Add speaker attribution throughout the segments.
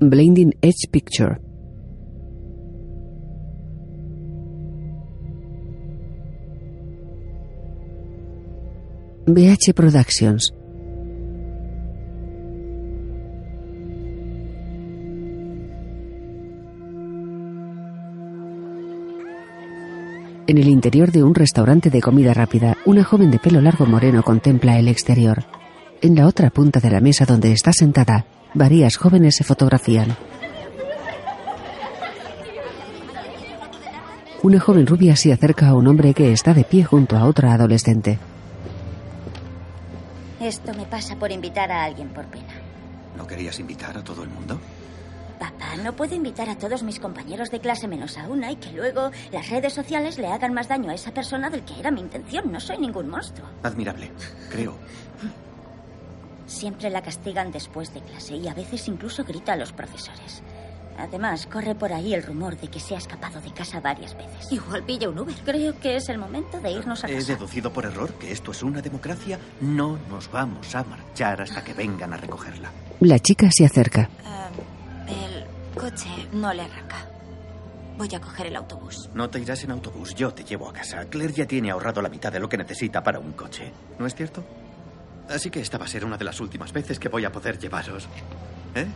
Speaker 1: Blinding Edge Picture. BH Productions. En el interior de un restaurante de comida rápida, una joven de pelo largo moreno contempla el exterior. En la otra punta de la mesa donde está sentada, varias jóvenes se fotografían. Una joven rubia se acerca a un hombre que está de pie junto a otra adolescente.
Speaker 2: Esto me pasa por invitar a alguien por pena.
Speaker 3: ¿No querías invitar a todo el mundo?
Speaker 2: Papá, no puedo invitar a todos mis compañeros de clase menos a una y que luego las redes sociales le hagan más daño a esa persona del que era mi intención. No soy ningún monstruo.
Speaker 3: Admirable, creo.
Speaker 2: Siempre la castigan después de clase y a veces incluso grita a los profesores. Además, corre por ahí el rumor de que se ha escapado de casa varias veces.
Speaker 4: Igual pilla un Uber.
Speaker 2: Creo que es el momento de irnos a
Speaker 3: He
Speaker 2: casa.
Speaker 3: deducido por error que esto es una democracia. No nos vamos a marchar hasta que vengan a recogerla.
Speaker 1: La chica se acerca.
Speaker 4: Ah, el coche no le arranca. Voy a coger el autobús.
Speaker 3: No te irás en autobús, yo te llevo a casa. Claire ya tiene ahorrado la mitad de lo que necesita para un coche. ¿No es cierto? Así que esta va a ser una de las últimas veces que voy a poder llevaros. ¿Eh?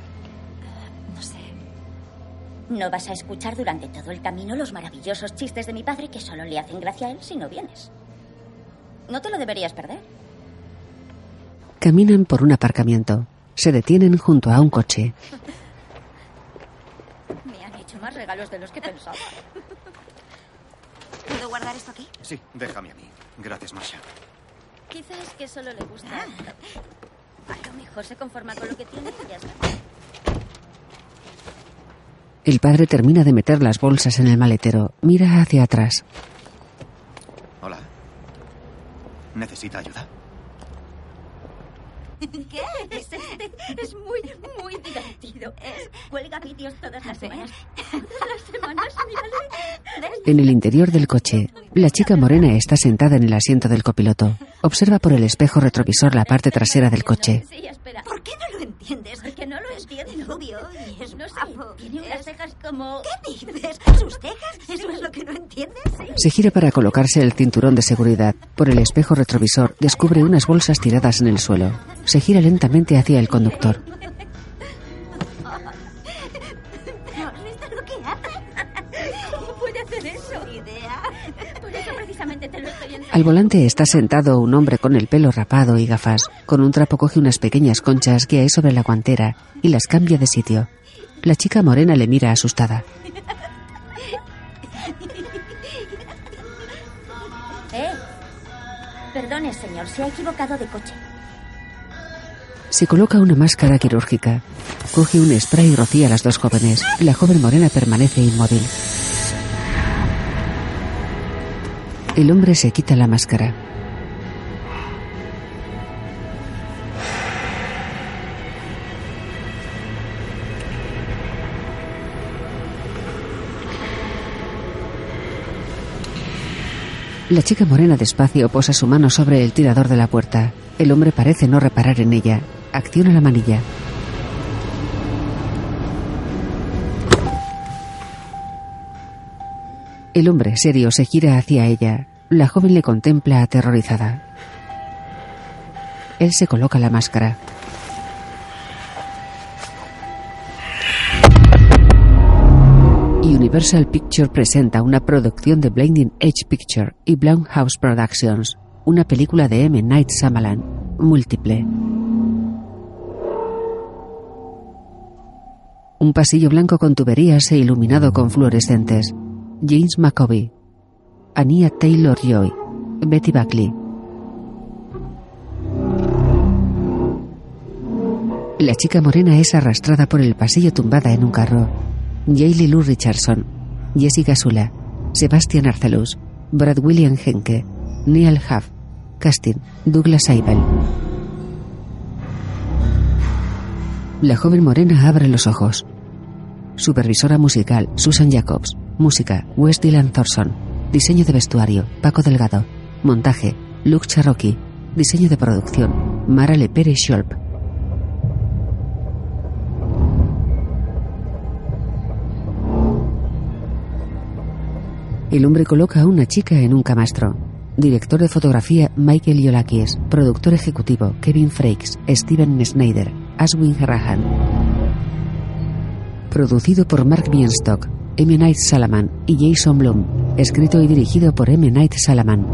Speaker 4: No
Speaker 2: vas a escuchar durante todo el camino los maravillosos chistes de mi padre que solo le hacen gracia a él si no vienes. No te lo deberías perder.
Speaker 1: Caminan por un aparcamiento. Se detienen junto a un coche.
Speaker 2: Me han hecho más regalos de los que pensaba.
Speaker 4: ¿Puedo guardar esto aquí?
Speaker 3: Sí, déjame a mí. Gracias, Masha.
Speaker 2: Quizás es que solo le gusta. A lo mejor se conforma con lo que tiene y ya está.
Speaker 1: El padre termina de meter las bolsas en el maletero. Mira hacia atrás.
Speaker 3: Hola. ¿Necesita ayuda?
Speaker 2: ¿Qué? Es, es muy, muy divertido. Es, cuelga vídeos todas las semanas. Todas las semanas, mírale.
Speaker 1: En el interior del coche, la chica morena está sentada en el asiento del copiloto. Observa por el espejo retrovisor la parte trasera del coche.
Speaker 2: Sí, espera.
Speaker 4: ¿Por qué no lo entiendes?
Speaker 2: Porque no lo entiendo.
Speaker 4: rubio y es
Speaker 2: No
Speaker 4: guapo.
Speaker 2: tiene unas cejas como...
Speaker 4: ¿Qué dices? ¿Sus cejas? ¿Eso es lo que no entiendes?
Speaker 1: Se gira para colocarse el cinturón de seguridad. Por el espejo retrovisor descubre unas bolsas tiradas en el suelo. Se gira lentamente hacia el conductor. Al volante está sentado un hombre con el pelo rapado y gafas. Con un trapo coge unas pequeñas conchas que hay sobre la guantera y las cambia de sitio. La chica morena le mira asustada.
Speaker 2: Eh. Perdone, señor, se ha equivocado de coche.
Speaker 1: Se coloca una máscara quirúrgica. Coge un spray y rocía a las dos jóvenes. La joven morena permanece inmóvil. El hombre se quita la máscara. La chica morena despacio posa su mano sobre el tirador de la puerta. El hombre parece no reparar en ella. Acciona la manilla. El hombre serio se gira hacia ella. La joven le contempla aterrorizada. Él se coloca la máscara. Universal Picture presenta una producción de Blinding Edge Picture y Blumhouse Productions, una película de M. Night Shyamalan, múltiple. Un pasillo blanco con tuberías e iluminado con fluorescentes. James McCovey, Ania Taylor Joy, Betty Buckley. La chica morena es arrastrada por el pasillo tumbada en un carro. Jaylee Lou Richardson, Jessica Sula, Sebastian Arcelus, Brad William Henke, Neil Huff, casting, Douglas Seibel. La joven morena abre los ojos. Supervisora musical, Susan Jacobs. Música, West Dylan Thorson. Diseño de vestuario, Paco Delgado. Montaje, Luke Cherokee. Diseño de producción, Mara Lepere Scholp. El hombre coloca a una chica en un camastro. Director de fotografía Michael Yolakis. Productor ejecutivo Kevin Frakes, Steven Snyder, Aswin Rahan. Producido por Mark Bienstock, M. Night Salaman y Jason Blum. Escrito y dirigido por M. Night Salaman.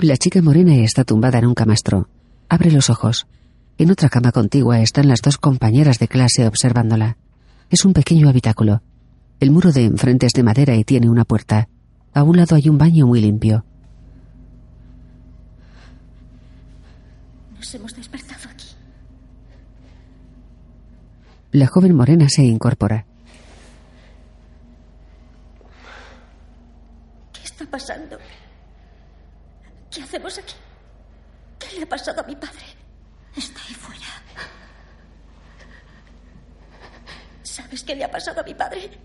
Speaker 1: La chica morena está tumbada en un camastro. Abre los ojos. En otra cama contigua están las dos compañeras de clase observándola. Es un pequeño habitáculo. El muro de enfrente es de madera y tiene una puerta. A un lado hay un baño muy limpio.
Speaker 2: Nos hemos despertado aquí.
Speaker 1: La joven morena se incorpora.
Speaker 2: ¿Qué está pasando? ¿Qué hacemos aquí? ¿Qué le ha pasado a mi padre?
Speaker 4: Está ahí fuera.
Speaker 2: ¿Sabes qué le ha pasado a mi padre?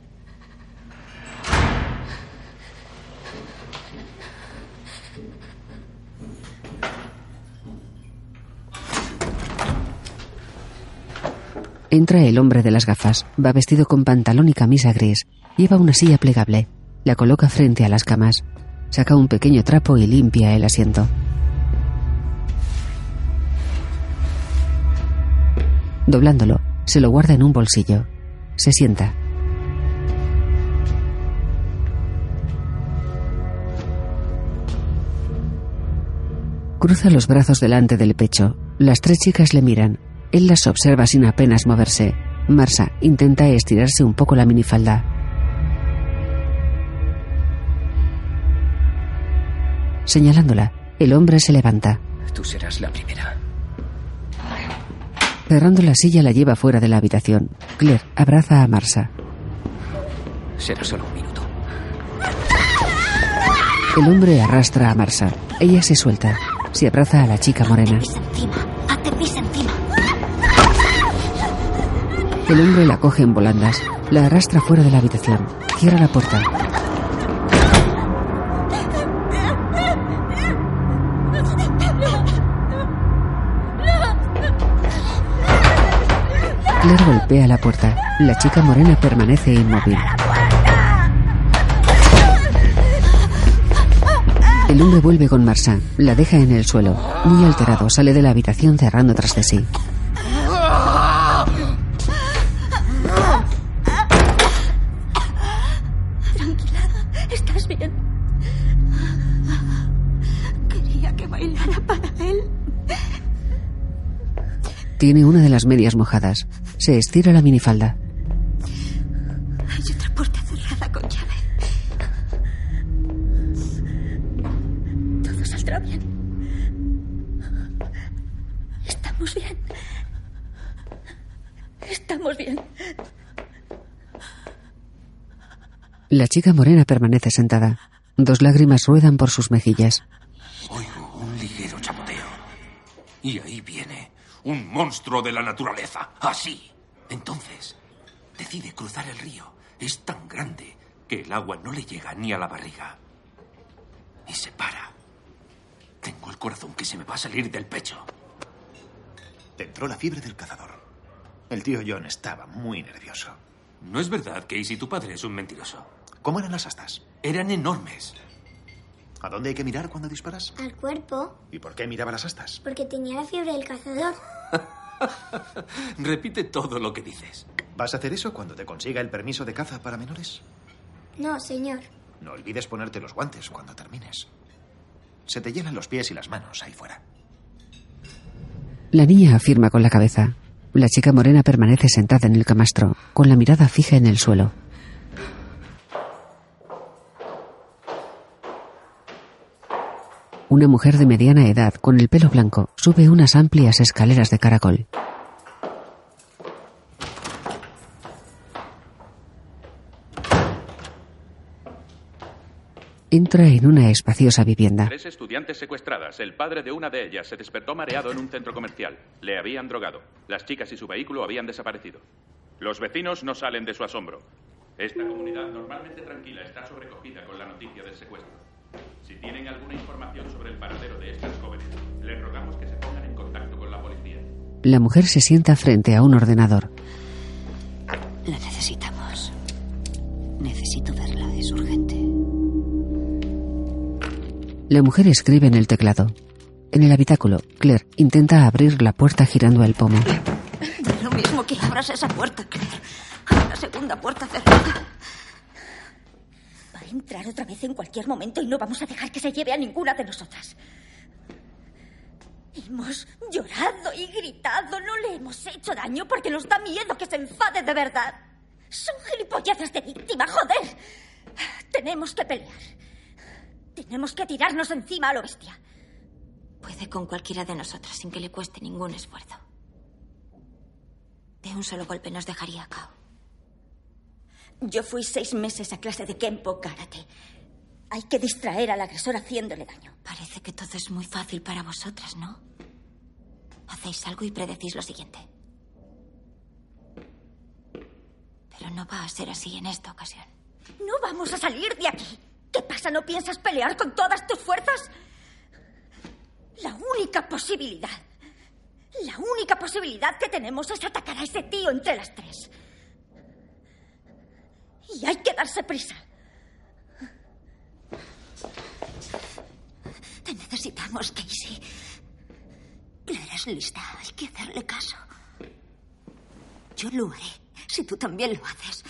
Speaker 1: Entra el hombre de las gafas. Va vestido con pantalón y camisa gris. Lleva una silla plegable. La coloca frente a las camas. Saca un pequeño trapo y limpia el asiento. Doblándolo, se lo guarda en un bolsillo. Se sienta. Cruza los brazos delante del pecho. Las tres chicas le miran. Él las observa sin apenas moverse. Marsa intenta estirarse un poco la minifalda. Señalándola, el hombre se levanta.
Speaker 5: Tú serás la primera.
Speaker 1: Cerrando la silla la lleva fuera de la habitación. Claire abraza a Marsa.
Speaker 5: Será solo un minuto.
Speaker 1: El hombre arrastra a Marsa. Ella se suelta. Se abraza a la chica morena.
Speaker 4: Encima.
Speaker 1: El hombre la coge en volandas. La arrastra fuera de la habitación. Cierra la puerta. Claire golpea la puerta. La chica morena permanece inmóvil. El hombre vuelve con Marsa. La deja en el suelo. Muy alterado, sale de la habitación cerrando tras de sí. Tiene una de las medias mojadas. Se estira la minifalda.
Speaker 4: Hay otra puerta cerrada con llave.
Speaker 2: Todo saldrá bien. Estamos bien. Estamos bien.
Speaker 1: La chica morena permanece sentada. Dos lágrimas ruedan por sus mejillas.
Speaker 6: Oigo un ligero chapoteo. Y ahí viene un monstruo de la naturaleza. Así. Entonces, decide cruzar el río. Es tan grande que el agua no le llega ni a la barriga. Y se para. Tengo el corazón que se me va a salir del pecho.
Speaker 3: Te entró la fiebre del cazador. El tío John estaba muy nervioso.
Speaker 6: No es verdad, Casey, tu padre es un mentiroso.
Speaker 3: ¿Cómo eran las astas?
Speaker 6: Eran enormes.
Speaker 3: ¿A dónde hay que mirar cuando disparas?
Speaker 7: Al cuerpo,
Speaker 3: ¿Y por qué miraba las astas?
Speaker 7: porque tenía la fiebre del cazador.
Speaker 6: Repite todo lo que dices.
Speaker 3: ¿Vas a hacer eso cuando te consiga el permiso de caza para menores?
Speaker 7: No, señor.
Speaker 3: No olvides ponerte los guantes cuando termines. Se te llenan los pies y las manos ahí fuera.
Speaker 1: La niña afirma con la cabeza. La chica morena permanece sentada en el camastro, con la mirada fija en el suelo. Una mujer de mediana edad, con el pelo blanco, sube unas amplias escaleras de caracol. entra en una espaciosa vivienda.
Speaker 8: Tres estudiantes secuestradas. El padre de una de ellas se despertó mareado en un centro comercial. Le habían drogado. Las chicas y su vehículo habían desaparecido. Los vecinos no salen de su asombro. Esta comunidad normalmente tranquila está sobrecogida con la noticia del secuestro. Si tienen alguna información sobre el paradero de estas jóvenes, les rogamos que se pongan en contacto con la policía.
Speaker 1: La mujer se sienta frente a un ordenador.
Speaker 4: La necesitamos. Necesito verla, es urgente.
Speaker 1: La mujer escribe en el teclado. En el habitáculo, Claire intenta abrir la puerta girando el pomo.
Speaker 4: Lo mismo que abras esa puerta, Claire. Hay una segunda puerta cerrada.
Speaker 2: Entrar otra vez en cualquier momento y no vamos a dejar que se lleve a ninguna de nosotras. Hemos llorado y gritado. No le hemos hecho daño porque nos da miedo que se enfade de verdad. Son gilipolleces de víctima, joder. Tenemos que pelear. Tenemos que tirarnos encima a lo bestia.
Speaker 4: Puede con cualquiera de nosotras sin que le cueste ningún esfuerzo. De un solo golpe nos dejaría a cao.
Speaker 2: Yo fui seis meses a clase de Kempo Karate. Hay que distraer al agresor haciéndole daño.
Speaker 4: Parece que todo es muy fácil para vosotras, ¿no? Hacéis algo y predecís lo siguiente. Pero no va a ser así en esta ocasión.
Speaker 2: No vamos a salir de aquí. ¿Qué pasa? ¿No piensas pelear con todas tus fuerzas? La única posibilidad. La única posibilidad que tenemos es atacar a ese tío entre las tres. Y hay que darse prisa.
Speaker 4: Te necesitamos, Casey. Claire es lista. Hay que hacerle caso. Yo lo haré, si tú también lo haces.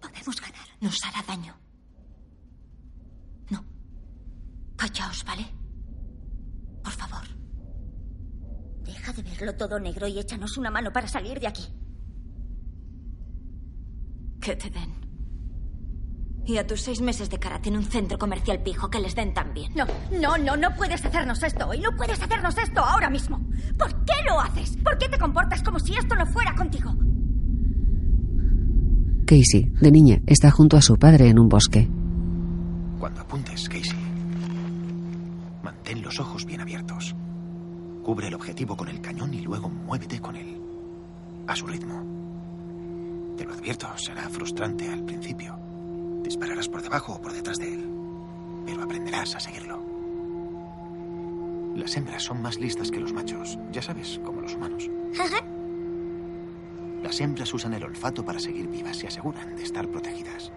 Speaker 4: Podemos ganar. Nos hará daño. No. Callaos, ¿vale? Por favor.
Speaker 2: Deja de verlo todo negro y échanos una mano para salir de aquí.
Speaker 4: Que te den. Y a tus seis meses de karate en un centro comercial pijo que les den también.
Speaker 2: No, no, no, no puedes hacernos esto hoy. No puedes hacernos esto ahora mismo. ¿Por qué lo haces? ¿Por qué te comportas como si esto no fuera contigo?
Speaker 1: Casey, de niña, está junto a su padre en un bosque.
Speaker 9: Cuando apuntes, Casey, mantén los ojos bien abiertos. Cubre el objetivo con el cañón y luego muévete con él. A su ritmo. Te lo advierto, será frustrante al principio. Dispararás por debajo o por detrás de él. Pero aprenderás a seguirlo. Las hembras son más listas que los machos, ya sabes, como los humanos. Las hembras usan el olfato para seguir vivas y aseguran de estar protegidas.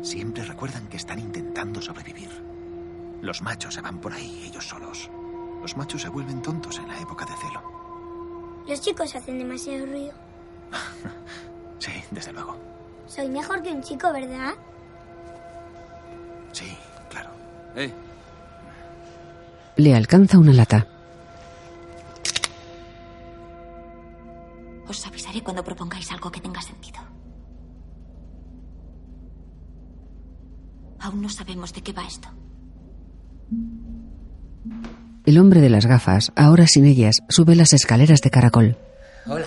Speaker 9: Siempre recuerdan que están intentando sobrevivir. Los machos se van por ahí ellos solos. Los machos se vuelven tontos en la época de celo.
Speaker 7: Los chicos hacen demasiado ruido.
Speaker 9: Sí, desde luego.
Speaker 7: Soy mejor que un chico, ¿verdad?
Speaker 9: Sí, claro.
Speaker 5: Eh,
Speaker 1: Le alcanza una lata.
Speaker 4: Os avisaré cuando propongáis algo que tenga sentido. Aún no sabemos de qué va esto.
Speaker 1: El hombre de las gafas, ahora sin ellas, sube las escaleras de caracol.
Speaker 5: hola.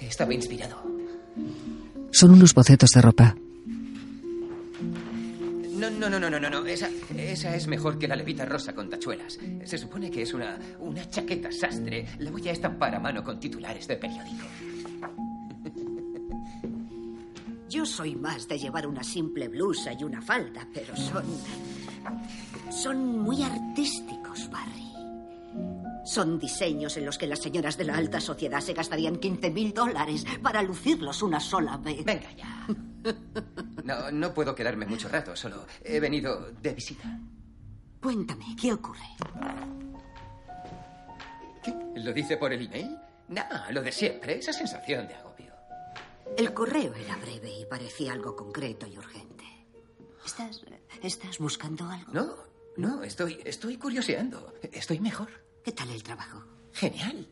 Speaker 5: Estaba inspirado.
Speaker 1: Son unos bocetos de ropa.
Speaker 5: No, no, no, no, no, no. Esa, esa es mejor que la levita rosa con tachuelas. Se supone que es una, una chaqueta sastre. La voy a estampar a mano con titulares de periódico.
Speaker 10: Yo soy más de llevar una simple blusa y una falda, pero son. son muy artísticos, Barry. Son diseños en los que las señoras de la alta sociedad se gastarían 15 mil dólares para lucirlos una sola vez.
Speaker 5: Venga ya. No, no puedo quedarme mucho rato, solo he venido de visita.
Speaker 10: Cuéntame, ¿qué ocurre?
Speaker 5: ¿Lo dice por el email? No, lo de siempre, esa sensación de agobio.
Speaker 10: El correo era breve y parecía algo concreto y urgente. ¿Estás. ¿Estás buscando algo?
Speaker 5: No, no, estoy, estoy curioseando. Estoy mejor.
Speaker 10: ¿Qué tal el trabajo?
Speaker 5: Genial.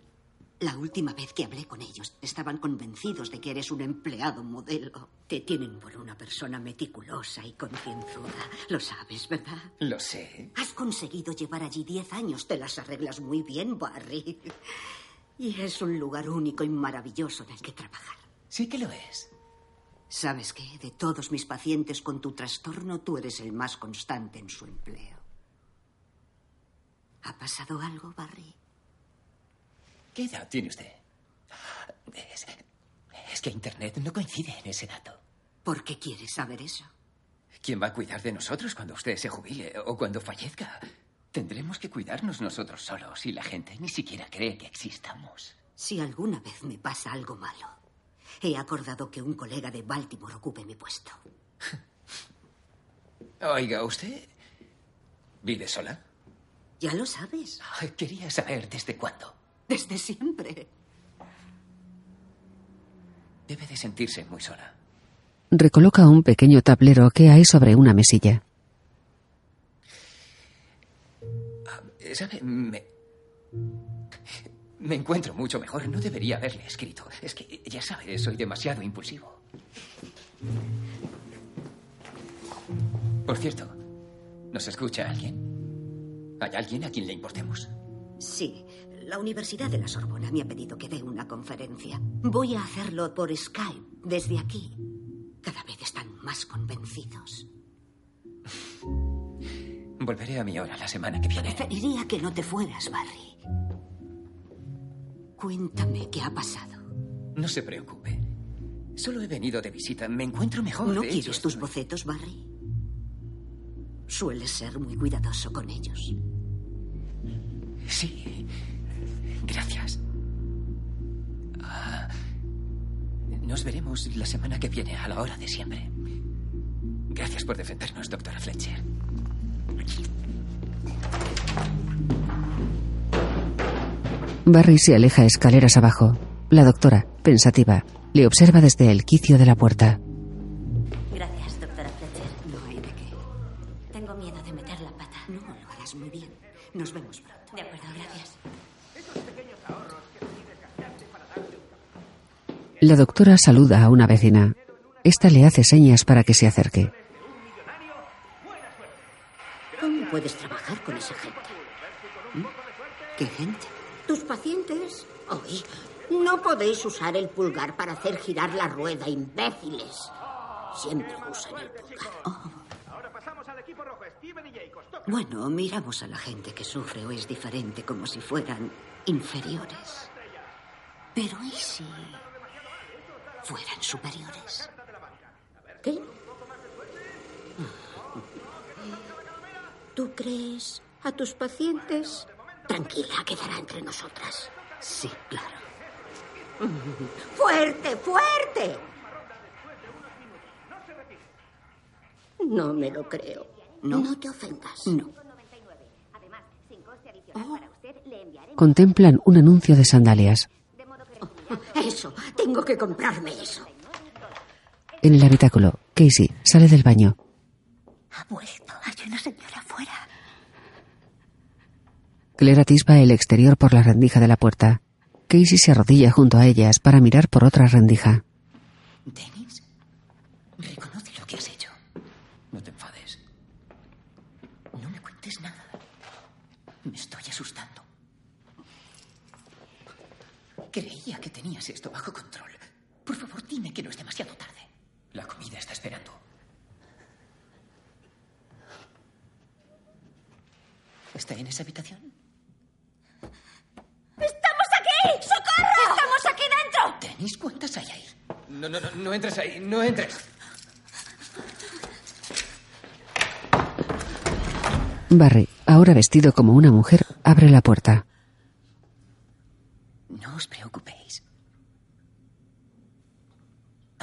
Speaker 10: La última vez que hablé con ellos estaban convencidos de que eres un empleado modelo. Te tienen por una persona meticulosa y concienzuda. Lo sabes, ¿verdad?
Speaker 5: Lo sé.
Speaker 10: Has conseguido llevar allí diez años. Te las arreglas muy bien, Barry. Y es un lugar único y maravilloso en el que trabajar.
Speaker 5: Sí que lo es.
Speaker 10: ¿Sabes qué? De todos mis pacientes con tu trastorno, tú eres el más constante en su empleo. ¿Ha pasado algo, Barry?
Speaker 5: ¿Qué edad tiene usted? Es, es que Internet no coincide en ese dato.
Speaker 10: ¿Por qué quieres saber eso?
Speaker 5: ¿Quién va a cuidar de nosotros cuando usted se jubile o cuando fallezca? Tendremos que cuidarnos nosotros solos y la gente ni siquiera cree que existamos.
Speaker 10: Si alguna vez me pasa algo malo, he acordado que un colega de Baltimore ocupe mi puesto.
Speaker 5: Oiga, ¿usted vive sola?
Speaker 10: Ya lo sabes.
Speaker 5: Ay, Quería saber desde cuándo.
Speaker 10: Desde siempre.
Speaker 5: Debe de sentirse muy sola.
Speaker 1: Recoloca un pequeño tablero que hay sobre una mesilla.
Speaker 5: ¿Sabe? Me... Me encuentro mucho mejor. No debería haberle escrito. Es que, ya sabe, soy demasiado impulsivo. Por cierto, ¿nos escucha alguien? ¿Hay alguien a quien le importemos?
Speaker 10: Sí, la Universidad de la Sorbona me ha pedido que dé una conferencia. Voy a hacerlo por Skype, desde aquí. Cada vez están más convencidos.
Speaker 5: Volveré a mi hora la semana que viene.
Speaker 10: Preferiría que no te fueras, Barry. Cuéntame qué ha pasado.
Speaker 5: No se preocupe. Solo he venido de visita. Me encuentro mejor.
Speaker 10: ¿No
Speaker 5: de
Speaker 10: quieres tus bocetos, Barry? Sueles ser muy cuidadoso con ellos.
Speaker 5: Sí. Gracias. Ah, nos veremos la semana que viene a la hora de siempre. Gracias por defendernos, doctora Fletcher.
Speaker 1: Barry se aleja escaleras abajo. La doctora, pensativa, le observa desde el quicio de la puerta.
Speaker 4: La
Speaker 1: doctora saluda a una vecina. Esta le hace señas para que se acerque.
Speaker 10: ¿Cómo puedes trabajar con esa gente? ¿Mm? ¿Qué gente?
Speaker 11: Tus pacientes. Hoy no podéis usar el pulgar para hacer girar la rueda, imbéciles. Siempre usan el pulgar.
Speaker 10: Oh. Bueno, miramos a la gente que sufre o es diferente como si fueran inferiores. Pero ¿y si fueran superiores?
Speaker 11: ¿Qué? ¿Tú crees a tus pacientes? Tranquila, quedará entre nosotras.
Speaker 10: Sí, claro.
Speaker 11: ¡Fuerte, fuerte! No me lo creo.
Speaker 10: No.
Speaker 11: te ofendas.
Speaker 10: No.
Speaker 1: Contemplan un anuncio de sandalias.
Speaker 11: Eso, tengo que comprarme eso.
Speaker 1: En el habitáculo, Casey sale del baño.
Speaker 11: Ha vuelto. Hay una señora afuera.
Speaker 1: Claire atisba el exterior por la rendija de la puerta. Casey se arrodilla junto a ellas para mirar por otra rendija.
Speaker 5: Dennis, reconoce lo que has hecho. No te enfades. No me cuentes nada. Me estoy asustando. Creía esto bajo control. Por favor, dime que no es demasiado tarde. La comida está esperando. ¿Está en esa habitación?
Speaker 2: ¡Estamos aquí! ¡Socorro! ¡Estamos aquí dentro!
Speaker 5: Dennis, ¿cuántas hay ahí? No, no, no, no entres ahí, no entres.
Speaker 1: Barry, ahora vestido como una mujer, abre la puerta.
Speaker 5: No os preocupéis.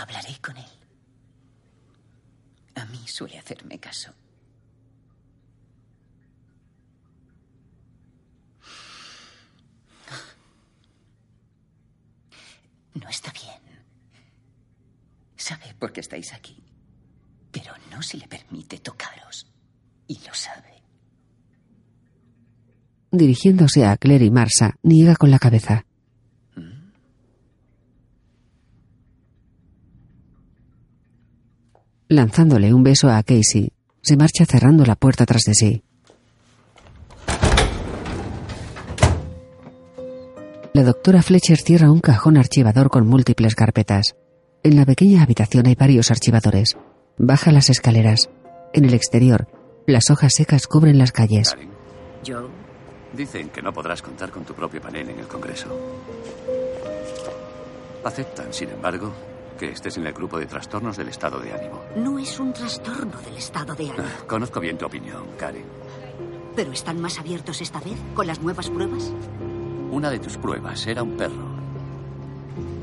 Speaker 5: Hablaré con él. A mí suele hacerme caso. No está bien. Sabe por qué estáis aquí. Pero no se le permite tocaros. Y lo sabe.
Speaker 1: Dirigiéndose a Claire y Marsa, niega con la cabeza. Lanzándole un beso a Casey, se marcha cerrando la puerta tras de sí. La doctora Fletcher cierra un cajón archivador con múltiples carpetas. En la pequeña habitación hay varios archivadores. Baja las escaleras. En el exterior, las hojas secas cubren las calles.
Speaker 10: Yo.
Speaker 6: Dicen que no podrás contar con tu propio panel en el Congreso. Aceptan, sin embargo, que estés en el grupo de trastornos del estado de ánimo.
Speaker 10: No es un trastorno del estado de ánimo.
Speaker 6: Ah, conozco bien tu opinión, Karen.
Speaker 10: ¿Pero están más abiertos esta vez con las nuevas pruebas?
Speaker 6: Una de tus pruebas era un perro.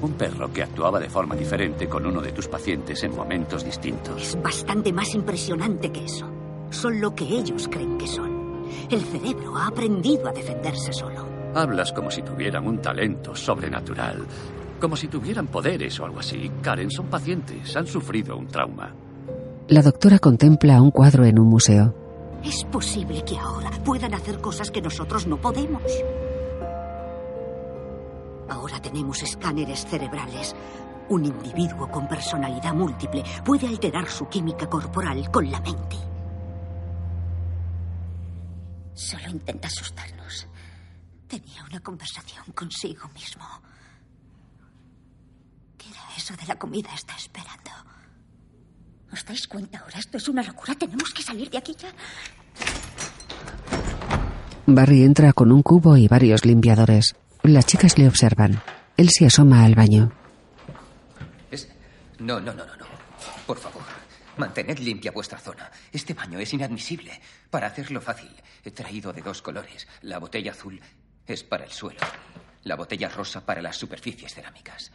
Speaker 6: Un perro que actuaba de forma diferente con uno de tus pacientes en momentos distintos.
Speaker 10: Es bastante más impresionante que eso. Son lo que ellos creen que son. El cerebro ha aprendido a defenderse solo.
Speaker 6: Hablas como si tuvieran un talento sobrenatural. Como si tuvieran poderes o algo así. Karen, son pacientes. Han sufrido un trauma.
Speaker 1: La doctora contempla un cuadro en un museo.
Speaker 10: Es posible que ahora puedan hacer cosas que nosotros no podemos. Ahora tenemos escáneres cerebrales. Un individuo con personalidad múltiple puede alterar su química corporal con la mente.
Speaker 5: Solo intenta asustarnos.
Speaker 10: Tenía una conversación consigo mismo. ¿Qué era eso de la comida está esperando?
Speaker 5: ¿Os dais cuenta ahora? Esto es una locura. Tenemos que salir de aquí ya.
Speaker 1: Barry entra con un cubo y varios limpiadores. Las chicas le observan. Él se asoma al baño.
Speaker 12: Es... No, no, no, no, no. Por favor, mantened limpia vuestra zona. Este baño es inadmisible. Para hacerlo fácil, he traído de dos colores. La botella azul es para el suelo. La botella rosa para las superficies cerámicas.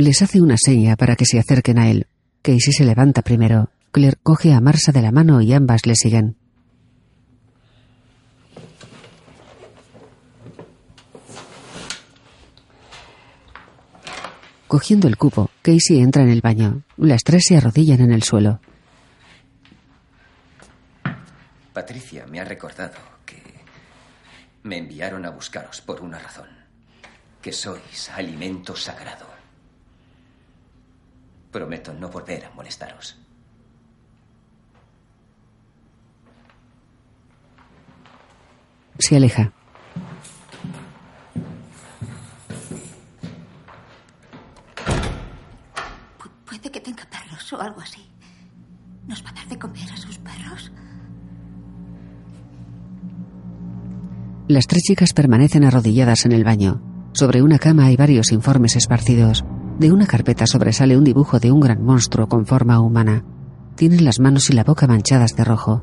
Speaker 1: Les hace una seña para que se acerquen a él. Casey se levanta primero. Claire coge a Marsa de la mano y ambas le siguen. Cogiendo el cubo, Casey entra en el baño. Las tres se arrodillan en el suelo.
Speaker 12: Patricia me ha recordado que me enviaron a buscaros por una razón. Que sois alimento sagrado. Prometo no volver a molestaros.
Speaker 1: Se aleja.
Speaker 10: Pu- puede que tenga perros o algo así. ¿Nos va a dar de comer a sus perros?
Speaker 1: Las tres chicas permanecen arrodilladas en el baño. Sobre una cama hay varios informes esparcidos. De una carpeta sobresale un dibujo de un gran monstruo con forma humana. Tienen las manos y la boca manchadas de rojo.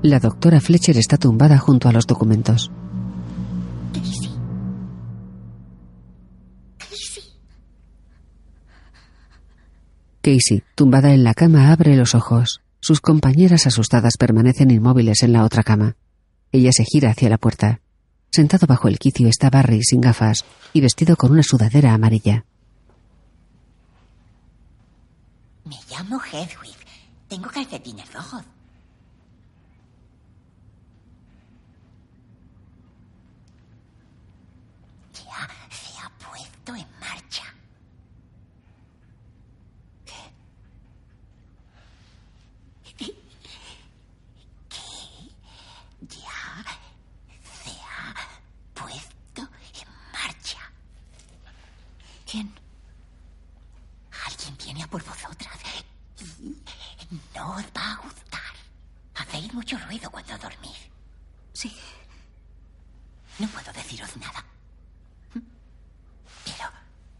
Speaker 1: La doctora Fletcher está tumbada junto a los documentos.
Speaker 5: Casey,
Speaker 1: tumbada en la cama, abre los ojos. Sus compañeras asustadas permanecen inmóviles en la otra cama. Ella se gira hacia la puerta. Sentado bajo el quicio está Barry sin gafas y vestido con una sudadera amarilla.
Speaker 5: Me llamo Hedwig. Tengo calcetines rojos. Ya se ha puesto en marcha. ¿Qué? ¿Qué? Ya se ha puesto en marcha.
Speaker 10: ¿Quién?
Speaker 5: Alguien viene a por vosotras y no os va a gustar. Hacéis mucho ruido cuando dormís.
Speaker 10: Sí.
Speaker 5: No puedo deciros nada. Pero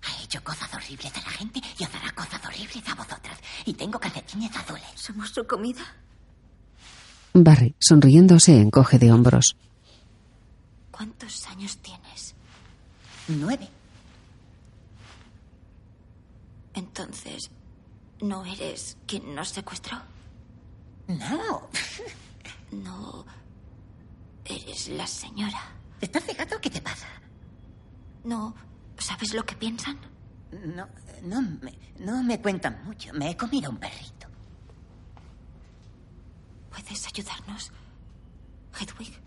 Speaker 5: ha hecho cosas horribles a la gente y os hará cosas horribles a vosotras. Y tengo calcetines azules.
Speaker 10: ¿Somos su comida?
Speaker 1: Barry, sonriendo, se encoge de hombros.
Speaker 10: ¿Cuántos años tienes?
Speaker 5: Nueve.
Speaker 10: Entonces, ¿no eres quien nos secuestró?
Speaker 5: No.
Speaker 10: No. Eres la señora.
Speaker 5: ¿Estás cegado? ¿Qué te pasa?
Speaker 10: No. ¿Sabes lo que piensan?
Speaker 5: No, no me, no me cuentan mucho. Me he comido un perrito.
Speaker 10: ¿Puedes ayudarnos, Hedwig?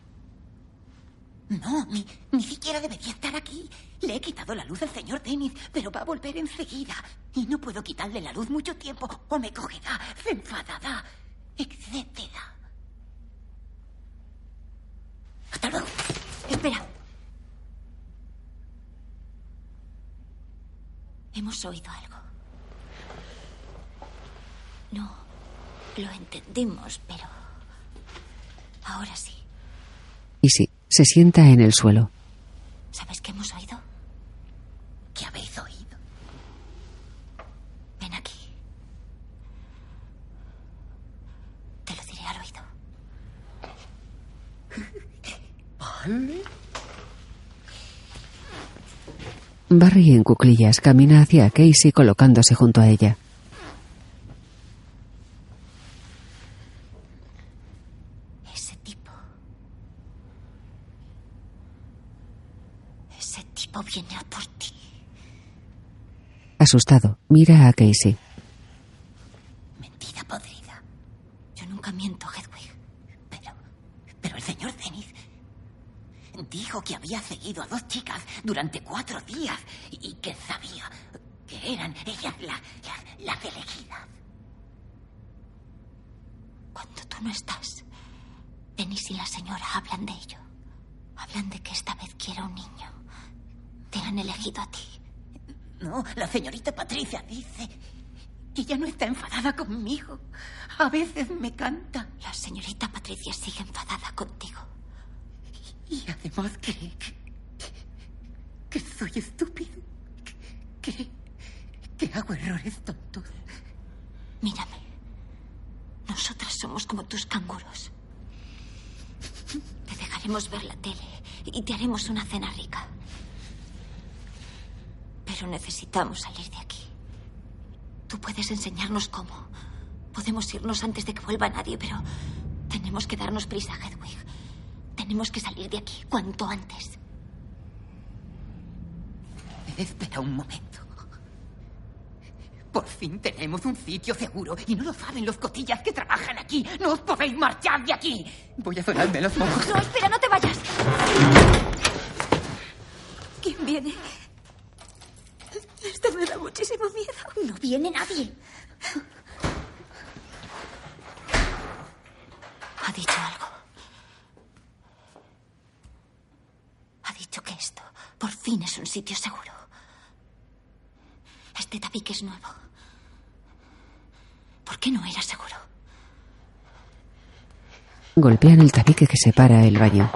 Speaker 5: No, ni, ni siquiera debería estar aquí. Le he quitado la luz al señor Dennis, pero va a volver enseguida. Y no puedo quitarle la luz mucho tiempo o me cogerá, se enfadará, etcétera. Hasta luego.
Speaker 13: Espera. Hemos oído algo. No lo entendimos, pero ahora sí.
Speaker 1: Y sí, se sienta en el suelo.
Speaker 13: ¿Sabes qué hemos oído?
Speaker 5: ¿Qué habéis oído?
Speaker 13: Ven aquí. Te lo diré al oído.
Speaker 5: ¿Vale?
Speaker 1: Barry en cuclillas camina hacia Casey colocándose junto a ella.
Speaker 13: Ese tipo. Ese tipo viene a por ti.
Speaker 1: Asustado, mira a Casey.
Speaker 5: Mentira podrida. Yo nunca miento, Hedwig. Pero. Pero el señor Zenith dijo que había seguido a dos chicas durante cuatro días y que sabía que eran ellas la- la- las elegidas.
Speaker 13: Cuando tú no estás, Denis y la señora hablan de ello. Hablan de que esta vez quiere un niño. Te han elegido a ti.
Speaker 5: No, la señorita Patricia dice que ya no está enfadada conmigo. A veces me canta.
Speaker 13: La señorita Patricia sigue enfadada contigo.
Speaker 5: Y además cree que, que soy estúpido. Que, que, hago errores tontos.
Speaker 13: Mírame. Nosotras somos como tus canguros. Te dejaremos ver la tele y te haremos una cena rica. Pero necesitamos salir de aquí. Tú puedes enseñarnos cómo. Podemos irnos antes de que vuelva nadie, pero tenemos que darnos prisa, Hedwig. Tenemos que salir de aquí cuanto antes.
Speaker 5: Espera un momento. Por fin tenemos un sitio seguro y no lo saben los cotillas que trabajan aquí. No os podéis marchar de aquí. Voy a sonarme los mocos.
Speaker 13: No, espera, no te vayas. ¿Quién viene? Esto me da muchísimo miedo.
Speaker 5: No viene nadie.
Speaker 13: Ha dicho algo. Dicho que esto por fin es un sitio seguro. Este tabique es nuevo. ¿Por qué no era seguro?
Speaker 1: Golpean el tabique que separa el baño.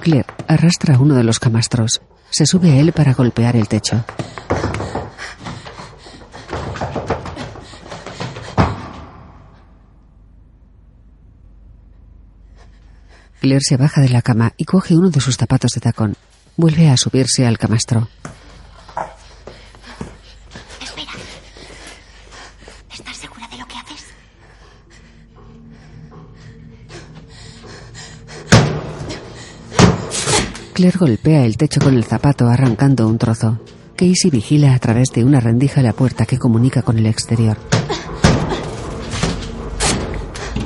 Speaker 1: Claire arrastra uno de los camastros. Se sube a él para golpear el techo. Claire se baja de la cama y coge uno de sus zapatos de tacón. Vuelve a subirse al camastro.
Speaker 13: Espera. ¿Estás segura de lo que haces?
Speaker 1: Claire golpea el techo con el zapato arrancando un trozo. Casey vigila a través de una rendija la puerta que comunica con el exterior.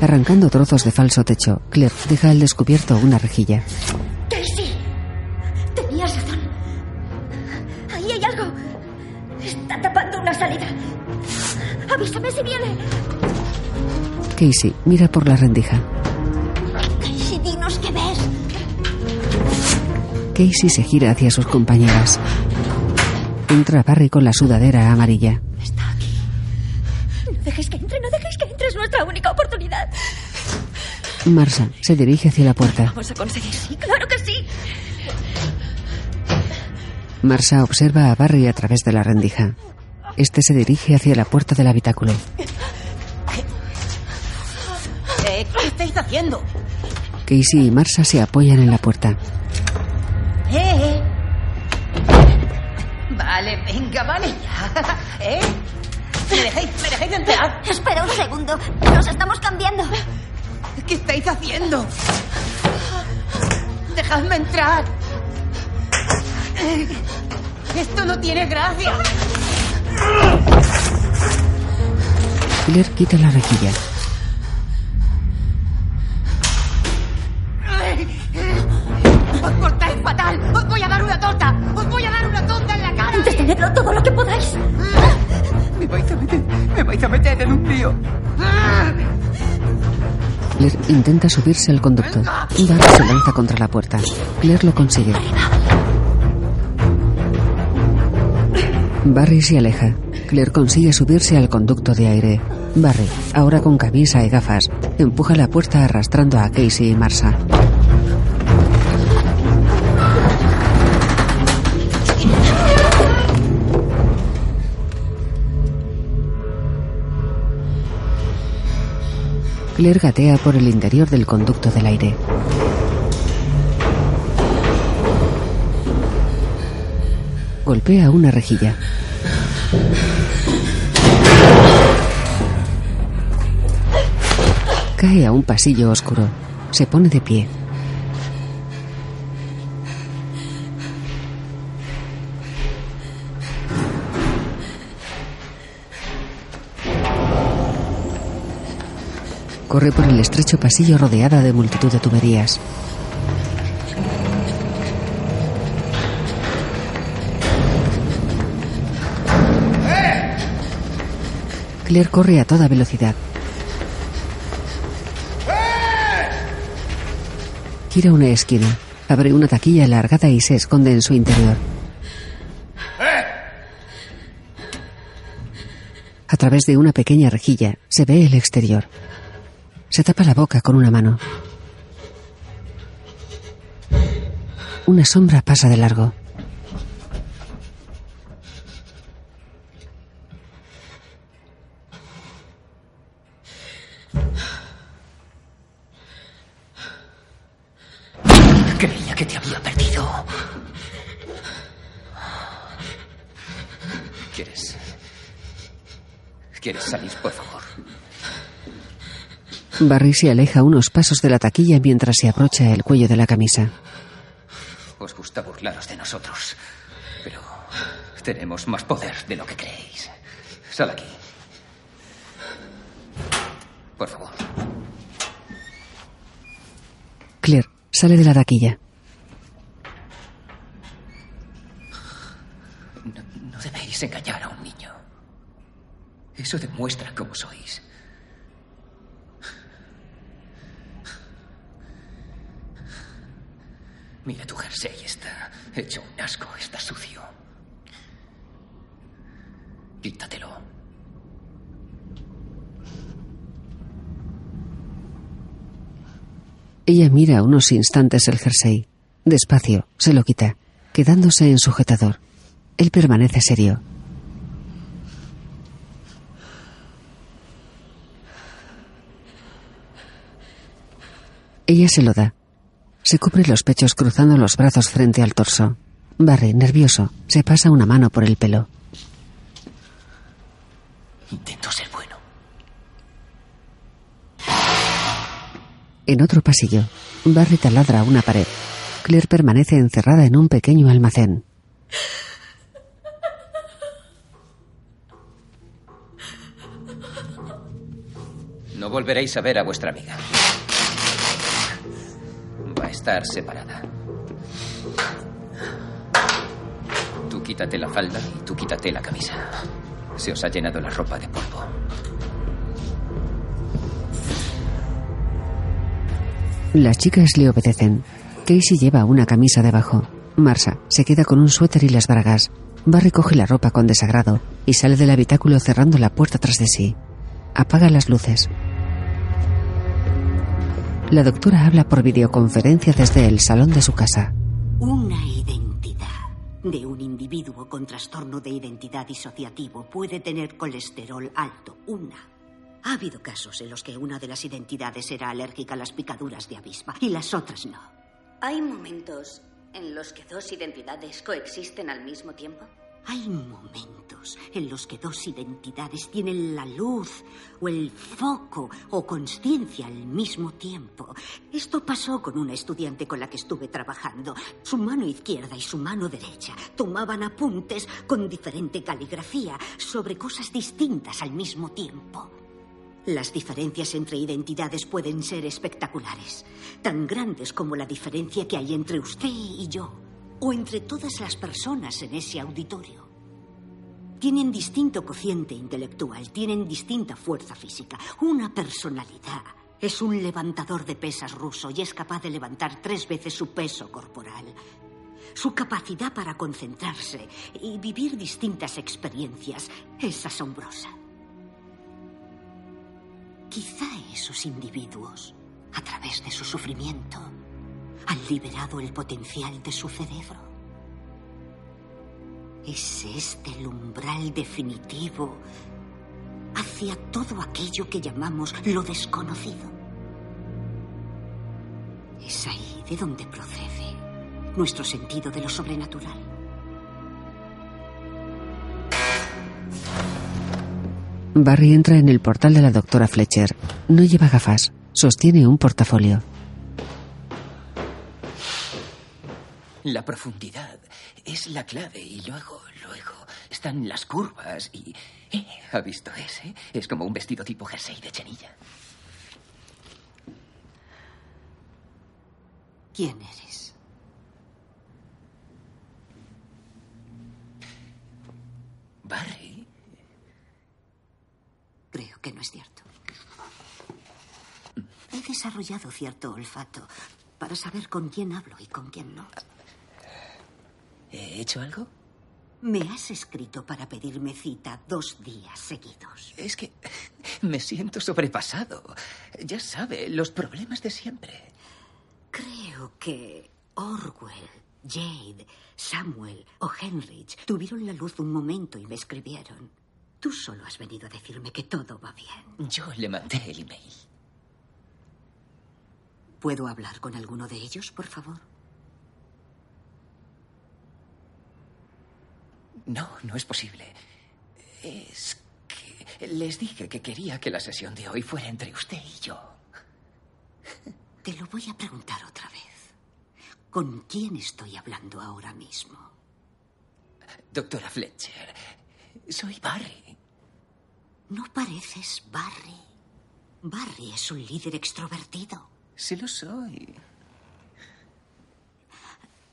Speaker 1: Arrancando trozos de falso techo, Claire deja al descubierto una rejilla.
Speaker 13: Casey, tenías razón. Ahí hay algo. Está tapando una salida. Avísame si viene.
Speaker 1: Casey mira por la rendija.
Speaker 13: Casey, dinos qué ves.
Speaker 1: Casey se gira hacia sus compañeras. Entra Barry con la sudadera amarilla. Marsa se dirige hacia la puerta.
Speaker 13: Vamos a conseguir. Sí, claro que sí.
Speaker 1: Marsa observa a Barry a través de la rendija. Este se dirige hacia la puerta del habitáculo.
Speaker 5: Eh, ¿Qué estáis haciendo?
Speaker 1: Casey y Marsa se apoyan en la puerta.
Speaker 5: ¿Eh? Vale, venga, vale ya. ¿Eh? ¿Me dejáis, ¿Me dejáis entrar?
Speaker 13: Espera un segundo. Nos estamos cambiando.
Speaker 5: ¿Qué estáis haciendo? Dejadme entrar. Esto no tiene gracia.
Speaker 1: Claire quita la rejilla.
Speaker 4: ¡Os portáis fatal! ¡Os voy a dar una torta! ¡Os voy a dar una torta en la cara!
Speaker 2: Detenedlo todo lo que podáis.
Speaker 5: Me vais a meter, me vais a meter en un lío.
Speaker 1: Claire intenta subirse al conducto. Barry se lanza contra la puerta. Claire lo consigue. Barry se aleja. Claire consigue subirse al conducto de aire. Barry, ahora con camisa y gafas, empuja la puerta arrastrando a Casey y Marsa. Claire gatea por el interior del conducto del aire. Golpea una rejilla. Cae a un pasillo oscuro. Se pone de pie. Corre por el estrecho pasillo rodeada de multitud de tuberías. Claire corre a toda velocidad. Gira una esquina, abre una taquilla alargada y se esconde en su interior. A través de una pequeña rejilla se ve el exterior. Se tapa la boca con una mano. Una sombra pasa de largo.
Speaker 5: Creía que te había perdido. ¿Quieres? ¿Quieres salir, por favor?
Speaker 1: Barry se aleja unos pasos de la taquilla mientras se abrocha el cuello de la camisa.
Speaker 5: Os gusta burlaros de nosotros, pero tenemos más poder de lo que creéis. Sal aquí. Por favor.
Speaker 1: Claire sale de la taquilla.
Speaker 5: No, no debéis engañar a un niño. Eso demuestra cómo sois. Mira tu jersey, está hecho un asco, está sucio. Quítatelo.
Speaker 1: Ella mira unos instantes el jersey. Despacio, se lo quita, quedándose en sujetador. Él permanece serio. Ella se lo da. Se cubre los pechos cruzando los brazos frente al torso. Barry, nervioso, se pasa una mano por el pelo.
Speaker 5: Intento ser bueno.
Speaker 1: En otro pasillo, Barry taladra una pared. Claire permanece encerrada en un pequeño almacén.
Speaker 5: No volveréis a ver a vuestra amiga. Estar separada. Tú quítate la falda y tú quítate la camisa. Se os ha llenado la ropa de polvo.
Speaker 1: Las chicas le obedecen. Casey lleva una camisa debajo. Marsa se queda con un suéter y las bragas. Barry coge la ropa con desagrado y sale del habitáculo cerrando la puerta tras de sí. Apaga las luces. La doctora habla por videoconferencia desde el salón de su casa.
Speaker 10: Una identidad de un individuo con trastorno de identidad disociativo puede tener colesterol alto. Una. Ha habido casos en los que una de las identidades era alérgica a las picaduras de avispa y las otras no.
Speaker 14: ¿Hay momentos en los que dos identidades coexisten al mismo tiempo?
Speaker 10: Hay momentos en los que dos identidades tienen la luz o el foco o conciencia al mismo tiempo. Esto pasó con una estudiante con la que estuve trabajando. Su mano izquierda y su mano derecha tomaban apuntes con diferente caligrafía sobre cosas distintas al mismo tiempo. Las diferencias entre identidades pueden ser espectaculares, tan grandes como la diferencia que hay entre usted y yo, o entre todas las personas en ese auditorio. Tienen distinto cociente intelectual, tienen distinta fuerza física, una personalidad. Es un levantador de pesas ruso y es capaz de levantar tres veces su peso corporal. Su capacidad para concentrarse y vivir distintas experiencias es asombrosa. Quizá esos individuos, a través de su sufrimiento, han liberado el potencial de su cerebro. Es este el umbral definitivo hacia todo aquello que llamamos lo desconocido. Es ahí de donde procede nuestro sentido de lo sobrenatural.
Speaker 1: Barry entra en el portal de la doctora Fletcher. No lleva gafas. Sostiene un portafolio.
Speaker 5: La profundidad es la clave y luego, luego están las curvas y... ¿eh? ¿Ha visto ese? Es como un vestido tipo jersey de chenilla.
Speaker 10: ¿Quién eres?
Speaker 5: Barry.
Speaker 10: Creo que no es cierto. He desarrollado cierto olfato para saber con quién hablo y con quién no.
Speaker 5: ¿He hecho algo?
Speaker 10: Me has escrito para pedirme cita dos días seguidos.
Speaker 5: Es que me siento sobrepasado. Ya sabe, los problemas de siempre.
Speaker 10: Creo que Orwell, Jade, Samuel o Henrich tuvieron la luz un momento y me escribieron. Tú solo has venido a decirme que todo va bien.
Speaker 5: Yo le mandé el email.
Speaker 10: ¿Puedo hablar con alguno de ellos, por favor?
Speaker 5: No, no es posible. Es que les dije que quería que la sesión de hoy fuera entre usted y yo.
Speaker 10: Te lo voy a preguntar otra vez. ¿Con quién estoy hablando ahora mismo?
Speaker 5: Doctora Fletcher, soy Barry.
Speaker 10: No pareces Barry. Barry es un líder extrovertido.
Speaker 5: Sí lo soy.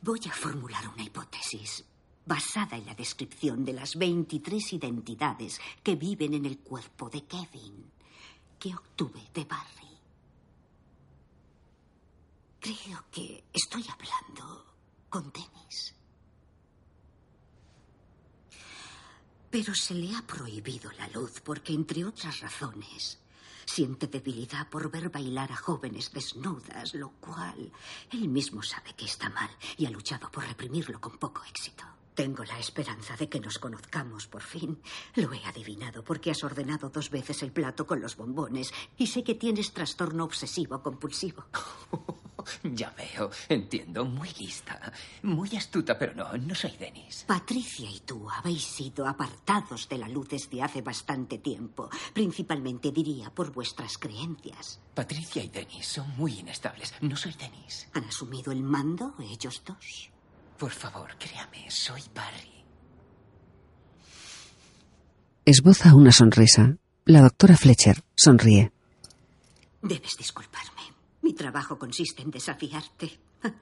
Speaker 10: Voy a formular una hipótesis basada en la descripción de las 23 identidades que viven en el cuerpo de Kevin, que obtuve de Barry. Creo que estoy hablando con Dennis. Pero se le ha prohibido la luz porque, entre otras razones, siente debilidad por ver bailar a jóvenes desnudas, lo cual él mismo sabe que está mal y ha luchado por reprimirlo con poco éxito. Tengo la esperanza de que nos conozcamos por fin. Lo he adivinado porque has ordenado dos veces el plato con los bombones y sé que tienes trastorno obsesivo compulsivo.
Speaker 5: Ya veo, entiendo, muy lista, muy astuta, pero no, no soy Dennis.
Speaker 10: Patricia y tú habéis sido apartados de la luz desde hace bastante tiempo, principalmente diría por vuestras creencias.
Speaker 5: Patricia y Dennis son muy inestables, no soy Dennis.
Speaker 10: ¿Han asumido el mando ellos dos?
Speaker 5: Por favor, créame, soy Barry.
Speaker 1: Esboza una sonrisa. La doctora Fletcher sonríe.
Speaker 10: Debes disculparme. Mi trabajo consiste en desafiarte.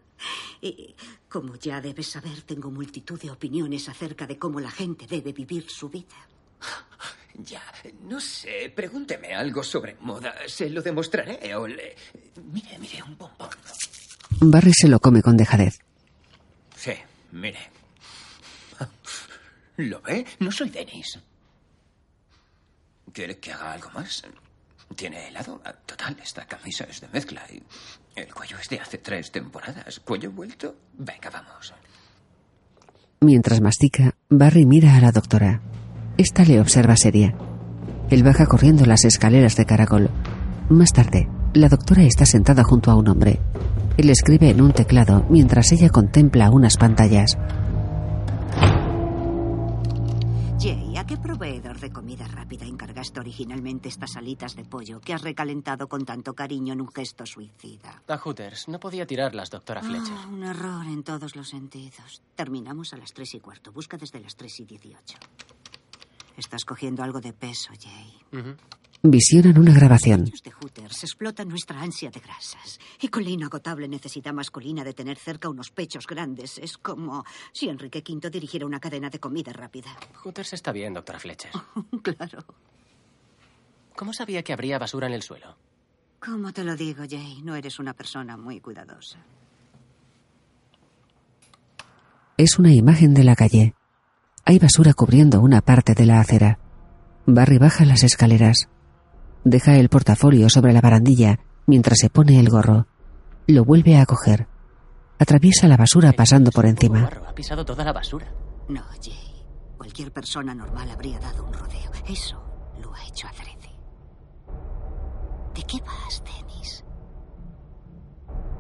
Speaker 10: Y como ya debes saber, tengo multitud de opiniones acerca de cómo la gente debe vivir su vida.
Speaker 5: Ya, no sé, pregúnteme algo sobre moda. Se lo demostraré o le... Mire, mire, un bombón.
Speaker 1: Barry se lo come con dejadez.
Speaker 5: Sí, mire. ¿Lo ve? No soy Dennis. ¿Quiere que haga algo más? ¿Tiene helado? Total, esta camisa es de mezcla y el cuello es de hace tres temporadas. ¿Cuello vuelto? Venga, vamos.
Speaker 1: Mientras mastica, Barry mira a la doctora. Esta le observa seria. Él baja corriendo las escaleras de caracol. Más tarde, la doctora está sentada junto a un hombre. Él escribe en un teclado mientras ella contempla unas pantallas.
Speaker 10: Jay, ¿a qué proveedor de comida rápida encargaste originalmente estas alitas de pollo que has recalentado con tanto cariño en un gesto suicida?
Speaker 15: A Hooters. No podía tirarlas, doctora Fletcher.
Speaker 10: Ah, un error en todos los sentidos. Terminamos a las tres y cuarto. Busca desde las tres y dieciocho. Estás cogiendo algo de peso, Jay.
Speaker 1: Visionan una grabación.
Speaker 10: de Hooters explota nuestra ansia de grasas. Y con la inagotable necesidad masculina de tener cerca unos pechos grandes es como si Enrique V dirigiera una cadena de comida rápida.
Speaker 15: Hooters está bien, doctora Fletcher.
Speaker 10: claro.
Speaker 15: ¿Cómo sabía que habría basura en el suelo?
Speaker 10: ¿Cómo te lo digo, Jay? No eres una persona muy cuidadosa.
Speaker 1: Es una imagen de la calle. Hay basura cubriendo una parte de la acera. Barry baja las escaleras. Deja el portafolio sobre la barandilla mientras se pone el gorro. Lo vuelve a coger. Atraviesa la basura pasando por encima.
Speaker 15: Ha pisado toda la basura.
Speaker 10: No, Jay. Cualquier persona normal habría dado un rodeo. Eso lo ha hecho adrede. ¿De qué vas, Dennis?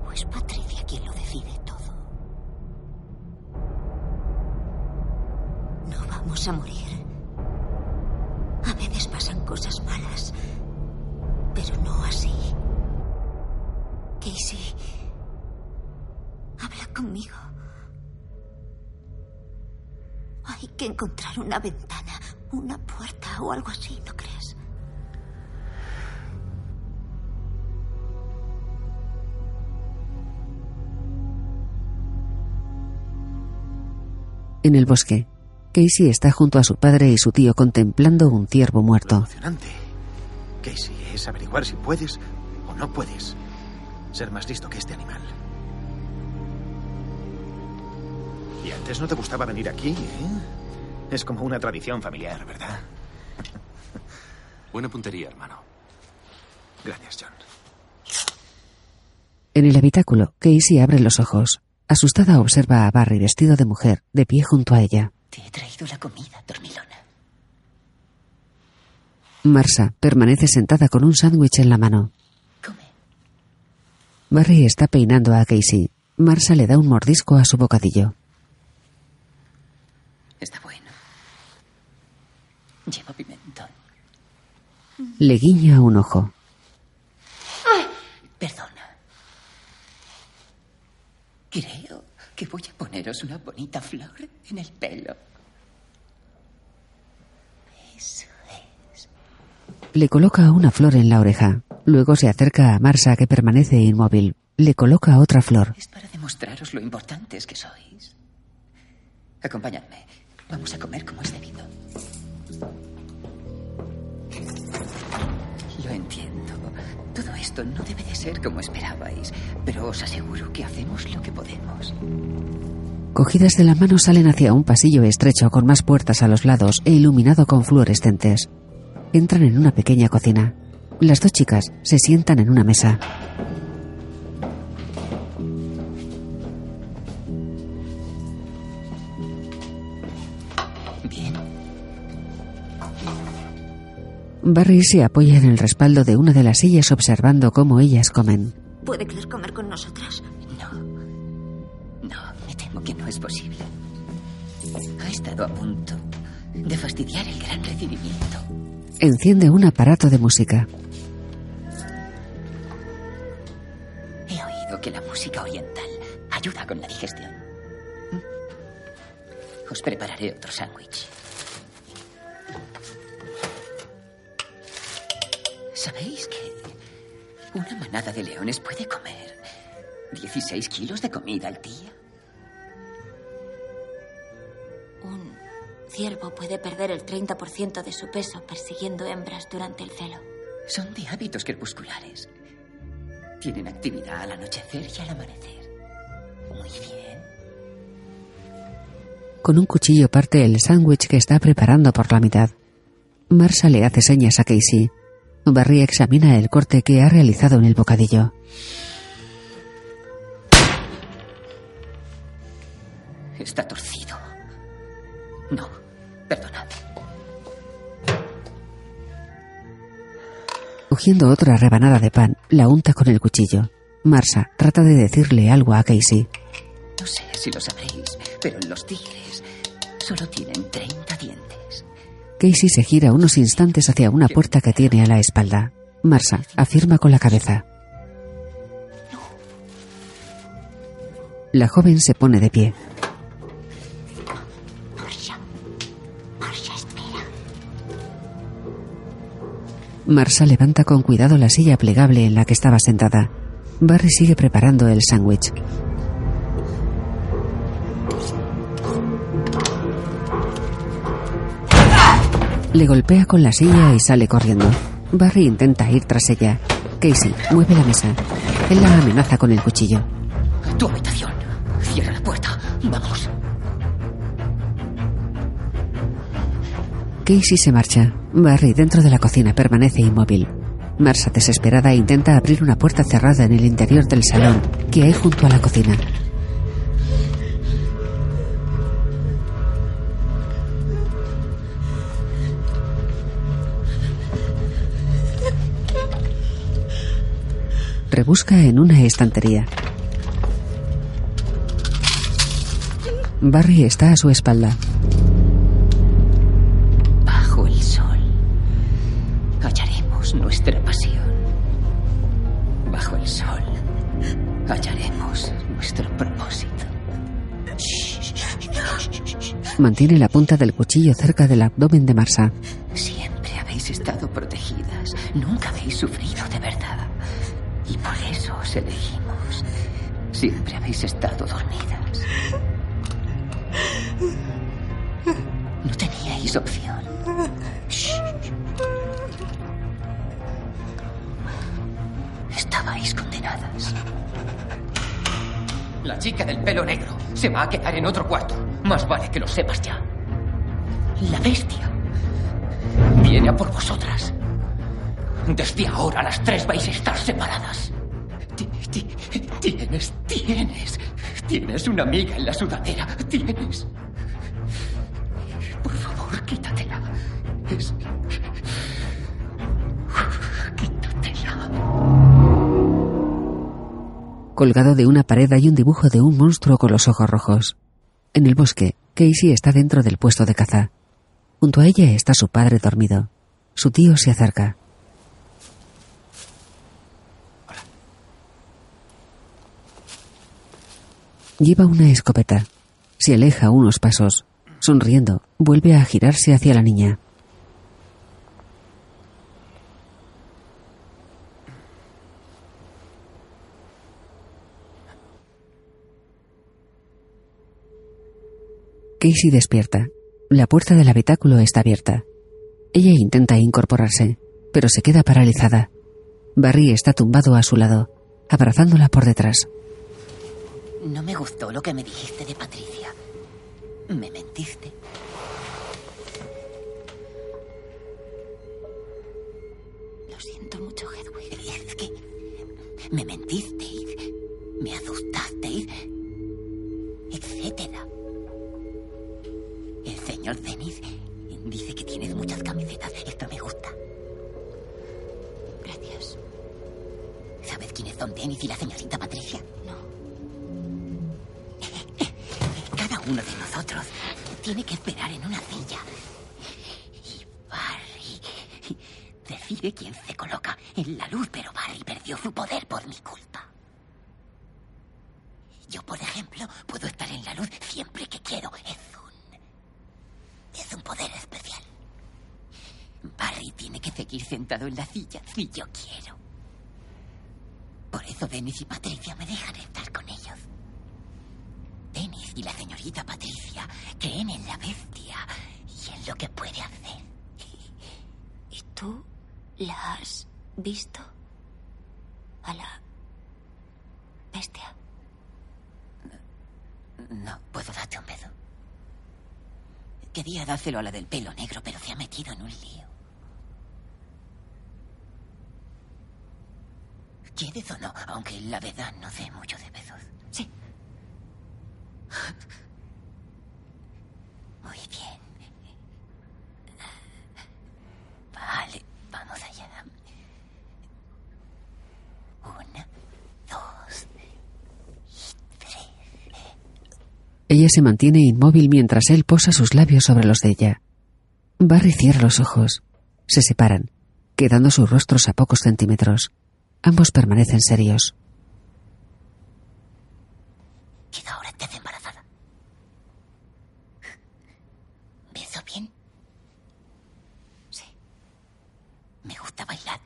Speaker 10: ¿O es Patricia quien lo decide todo? No vamos a morir. A veces pasan cosas malas, pero no así. Casey, habla conmigo. Hay que encontrar una ventana, una puerta o algo así, ¿no crees?
Speaker 1: En el bosque, Casey está junto a su padre y su tío contemplando un ciervo muerto.
Speaker 9: Emocionante. Casey, es averiguar si puedes o no puedes ser más listo que este animal. Y antes no te gustaba venir aquí, ¿eh? Es como una tradición familiar, ¿verdad?
Speaker 6: Buena puntería, hermano.
Speaker 9: Gracias, John.
Speaker 1: En el habitáculo, Casey abre los ojos. Asustada observa a Barry vestido de mujer, de pie junto a ella.
Speaker 5: Te he traído la comida, dormilona.
Speaker 1: Marsa permanece sentada con un sándwich en la mano.
Speaker 5: Come.
Speaker 1: Barry está peinando a Casey. Marsa le da un mordisco a su bocadillo.
Speaker 5: Está bueno. Lleva pimentón.
Speaker 1: Le guiña un ojo.
Speaker 5: Perdona. Creo que voy a poneros una bonita flor en el pelo. Eso es.
Speaker 1: Le coloca una flor en la oreja. Luego se acerca a Marsa que permanece inmóvil. Le coloca otra flor.
Speaker 5: Es para demostraros lo importantes que sois. Acompañadme. Vamos a comer como es debido. Lo entiendo. Todo esto no debe de ser como esperabais, pero os aseguro que hacemos lo que podemos.
Speaker 1: Cogidas de la mano salen hacia un pasillo estrecho con más puertas a los lados e iluminado con fluorescentes. Entran en una pequeña cocina. Las dos chicas se sientan en una mesa.
Speaker 5: Bien.
Speaker 1: Barry se apoya en el respaldo de una de las sillas observando cómo ellas comen.
Speaker 13: ¿Puede Claire comer con nosotras?
Speaker 5: No, me temo que no es posible. Ha estado a punto de fastidiar el gran recibimiento.
Speaker 1: Enciende un aparato de música.
Speaker 5: He oído que la música oriental ayuda con la digestión. Os prepararé otro sándwich. ¿Sabéis que una manada de leones puede comer 16 kilos de comida al día?
Speaker 13: Un ciervo puede perder el 30% de su peso persiguiendo hembras durante el celo.
Speaker 5: Son de hábitos crepusculares. Tienen actividad al anochecer y al amanecer. Muy bien.
Speaker 1: Con un cuchillo parte el sándwich que está preparando por la mitad. Marsa le hace señas a Casey. Barry examina el corte que ha realizado en el bocadillo.
Speaker 5: Está torcido. No, perdonad.
Speaker 1: Cogiendo otra rebanada de pan, la unta con el cuchillo. Marsa trata de decirle algo a Casey.
Speaker 5: No sé si lo sabréis, pero los tigres solo tienen 30 dientes.
Speaker 1: Casey se gira unos instantes hacia una puerta que tiene a la espalda. Marsa afirma con la cabeza. La joven se pone de pie. Marsa levanta con cuidado la silla plegable en la que estaba sentada. Barry sigue preparando el sándwich. Le golpea con la silla y sale corriendo. Barry intenta ir tras ella. Casey mueve la mesa. Él la amenaza con el cuchillo.
Speaker 5: Tu habitación. Cierra la puerta. Vamos.
Speaker 1: Casey se marcha. Barry, dentro de la cocina, permanece inmóvil. Marsa, desesperada, intenta abrir una puerta cerrada en el interior del salón que hay junto a la cocina. Rebusca en una estantería. Barry está a su espalda. Mantiene la punta del cuchillo cerca del abdomen de Marsa.
Speaker 5: Siempre habéis estado protegidas. Nunca habéis sufrido de verdad. Y por eso os elegimos. Siempre habéis estado dormidas. No teníais opción. Shh. Estabais condenadas.
Speaker 16: La chica del pelo negro se va a quedar en otro cuarto. Más vale que lo sepas ya.
Speaker 5: La bestia.
Speaker 16: Viene a por vosotras. Desde ahora las tres vais a estar separadas. Ti- ti- Tienes, tienes, tienes una amiga en la sudadera. Tienes. Por favor, quítatela. Es... Quítatela.
Speaker 1: Colgado de una pared hay un dibujo de un monstruo con los ojos rojos. En el bosque, Casey está dentro del puesto de caza. Junto a ella está su padre dormido. Su tío se acerca. Lleva una escopeta. Se aleja unos pasos. Sonriendo, vuelve a girarse hacia la niña. Casey despierta. La puerta del habitáculo está abierta. Ella intenta incorporarse, pero se queda paralizada. Barry está tumbado a su lado, abrazándola por detrás.
Speaker 5: No me gustó lo que me dijiste de Patricia. Me mentiste. Lo siento mucho, Hedwig. Es que me mentisteis, me asustasteis, señor Denis dice que tienes muchas camisetas. Esto me gusta. Gracias. ¿Sabes quiénes son Denis y la señorita Patricia? No. Cada uno de nosotros tiene que esperar en una silla. Y Barry decide quién se coloca en la luz, pero Barry perdió su poder por mi culpa. Yo, por ejemplo, puedo estar en la luz siempre que quiero. Es un. Es un poder especial. Barry tiene que seguir sentado en la silla si yo quiero. Por eso Dennis y Patricia me dejan estar con ellos. Dennis y la señorita Patricia creen en la bestia y en lo que puede hacer.
Speaker 13: ¿Y tú la has visto? A la bestia.
Speaker 5: No puedo darte un beso. Quería dárselo a la del pelo negro, pero se ha metido en un lío. ¿Quieres o no? Aunque la verdad no sé mucho de besos. Sí. Muy bien. Vale, vamos allá. Una, dos.
Speaker 1: Ella se mantiene inmóvil mientras él posa sus labios sobre los de ella. Barry cierra los ojos. Se separan, quedando sus rostros a pocos centímetros. Ambos permanecen serios.
Speaker 5: Quizá ahora estés embarazada. ¿Beso bien? Sí. Me gusta bailar.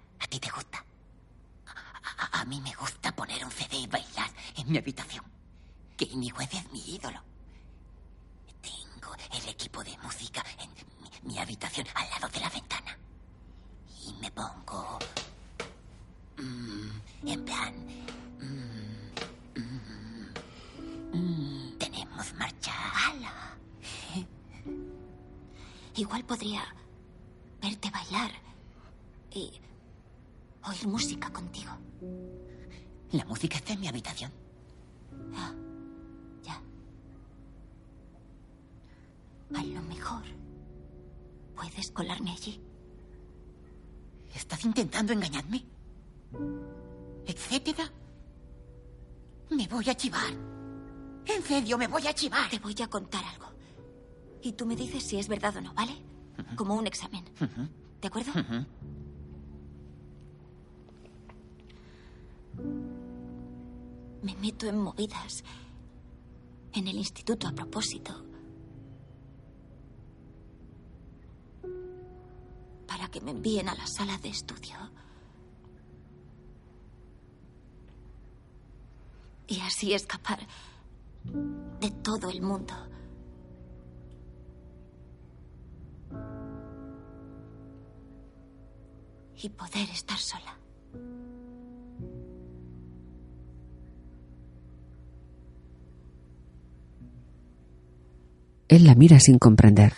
Speaker 4: A mí me gusta poner un CD y bailar en mi habitación. Kanye West es mi ídolo. Equipo de música en mi, mi habitación al lado de la ventana. Y me pongo... mm, en plan... mm, mm, mm, tenemos marcha.
Speaker 13: ¡Hala! Igual podría verte bailar y oír música contigo.
Speaker 4: La música está en mi habitación.
Speaker 13: Ah, A lo mejor puedes colarme allí.
Speaker 4: ¿Estás intentando engañarme? ¿Etcétera? Me voy a chivar. En serio, me voy a chivar.
Speaker 13: Te voy a contar algo. Y tú me dices si es verdad o no, ¿vale? Como un examen. ¿De acuerdo? Me meto en movidas. En el instituto a propósito. Para que me envíen a la sala de estudio. Y así escapar de todo el mundo. Y poder estar sola.
Speaker 1: Él la mira sin comprender.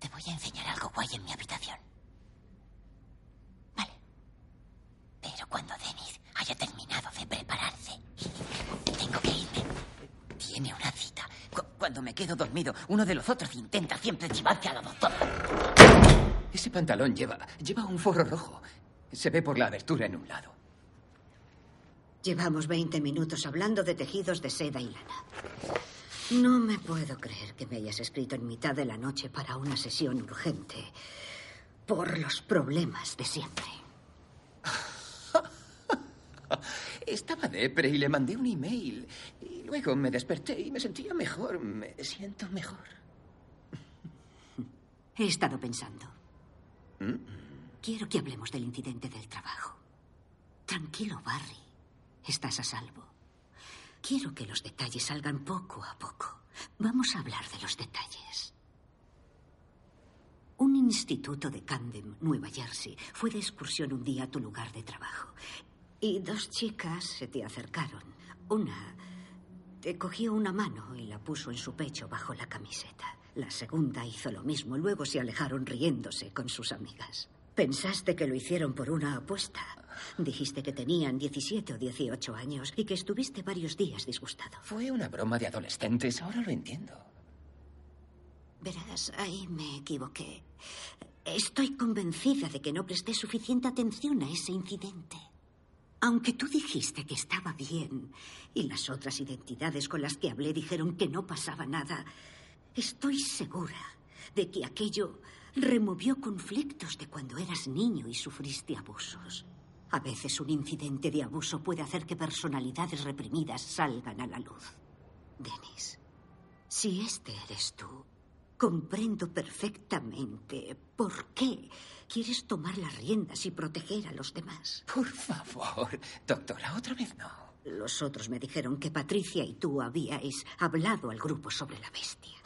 Speaker 4: Te voy a enseñar algo guay en mi habitación. Vale. Pero cuando Dennis haya terminado de prepararse, tengo que irme. Tiene una cita. Cu- cuando me quedo dormido, uno de los otros intenta siempre chivarse a la doctora.
Speaker 5: Ese pantalón lleva, lleva un forro rojo. Se ve por la abertura en un lado.
Speaker 10: Llevamos 20 minutos hablando de tejidos de seda y lana. No me puedo creer que me hayas escrito en mitad de la noche para una sesión urgente. Por los problemas de siempre.
Speaker 5: Estaba depre y le mandé un email. Y luego me desperté y me sentía mejor. Me siento mejor.
Speaker 10: He estado pensando. Quiero que hablemos del incidente del trabajo. Tranquilo, Barry. Estás a salvo. Quiero que los detalles salgan poco a poco. Vamos a hablar de los detalles. Un instituto de Camden, Nueva Jersey, fue de excursión un día a tu lugar de trabajo. Y dos chicas se te acercaron. Una te cogió una mano y la puso en su pecho bajo la camiseta. La segunda hizo lo mismo. Luego se alejaron riéndose con sus amigas. Pensaste que lo hicieron por una apuesta. Dijiste que tenían 17 o 18 años y que estuviste varios días disgustado.
Speaker 5: Fue una broma de adolescentes, ahora lo entiendo.
Speaker 10: Verás, ahí me equivoqué. Estoy convencida de que no presté suficiente atención a ese incidente. Aunque tú dijiste que estaba bien y las otras identidades con las que hablé dijeron que no pasaba nada, estoy segura de que aquello removió conflictos de cuando eras niño y sufriste abusos. A veces un incidente de abuso puede hacer que personalidades reprimidas salgan a la luz. Denis, si este eres tú, comprendo perfectamente por qué quieres tomar las riendas y proteger a los demás.
Speaker 5: Por favor, doctora, otra vez no.
Speaker 10: Los otros me dijeron que Patricia y tú habíais hablado al grupo sobre la bestia.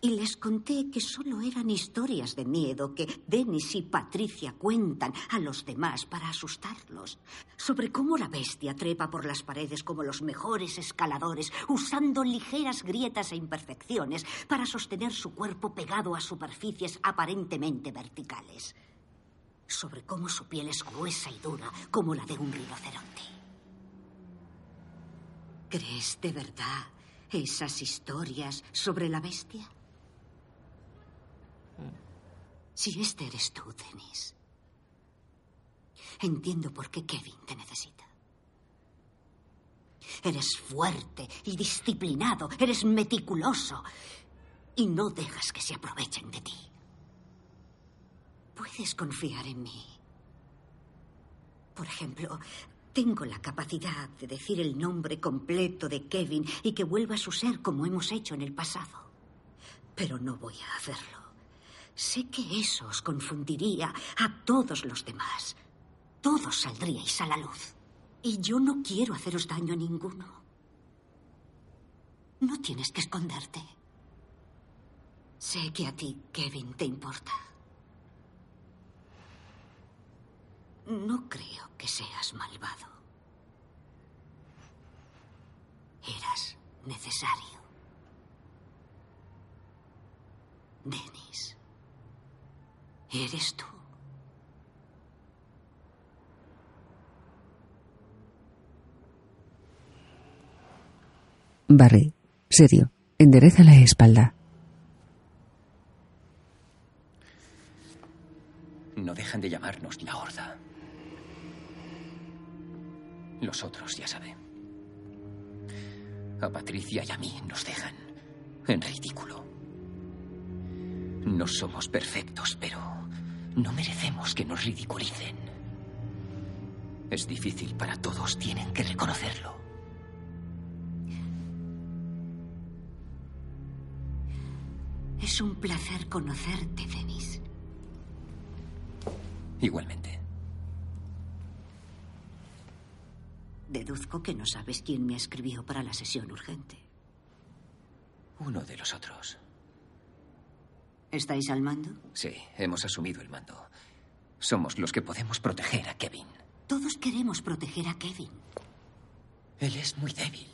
Speaker 10: Y les conté que solo eran historias de miedo que Dennis y Patricia cuentan a los demás para asustarlos. Sobre cómo la bestia trepa por las paredes como los mejores escaladores, usando ligeras grietas e imperfecciones para sostener su cuerpo pegado a superficies aparentemente verticales. Sobre cómo su piel es gruesa y dura como la de un rinoceronte. ¿Crees de verdad esas historias sobre la bestia? Si este eres tú, Dennis, entiendo por qué Kevin te necesita. Eres fuerte y disciplinado, eres meticuloso y no dejas que se aprovechen de ti. Puedes confiar en mí. Por ejemplo, tengo la capacidad de decir el nombre completo de Kevin y que vuelva a su ser como hemos hecho en el pasado. Pero no voy a hacerlo. Sé que eso os confundiría a todos los demás. todos saldríais a la luz. Y yo no quiero haceros daño a ninguno. No tienes que esconderte. Sé que a ti, Kevin, te importa. No creo que seas malvado. Eras necesario. Dennis, eres tú.
Speaker 1: Barry, serio, endereza la espalda.
Speaker 5: No dejan de llamarnos la Horda. Los otros ya saben. A Patricia y a mí nos dejan en ridículo. No somos perfectos, pero no merecemos que nos ridiculicen. Es difícil para todos, tienen que reconocerlo.
Speaker 10: Es un placer conocerte, Dennis.
Speaker 5: Igualmente.
Speaker 10: Deduzco que no sabes quién me escribió para la sesión urgente.
Speaker 5: Uno de los otros.
Speaker 10: ¿Estáis al mando?
Speaker 5: Sí, hemos asumido el mando. Somos los que podemos proteger a Kevin.
Speaker 10: Todos queremos proteger a Kevin.
Speaker 5: Él es muy débil.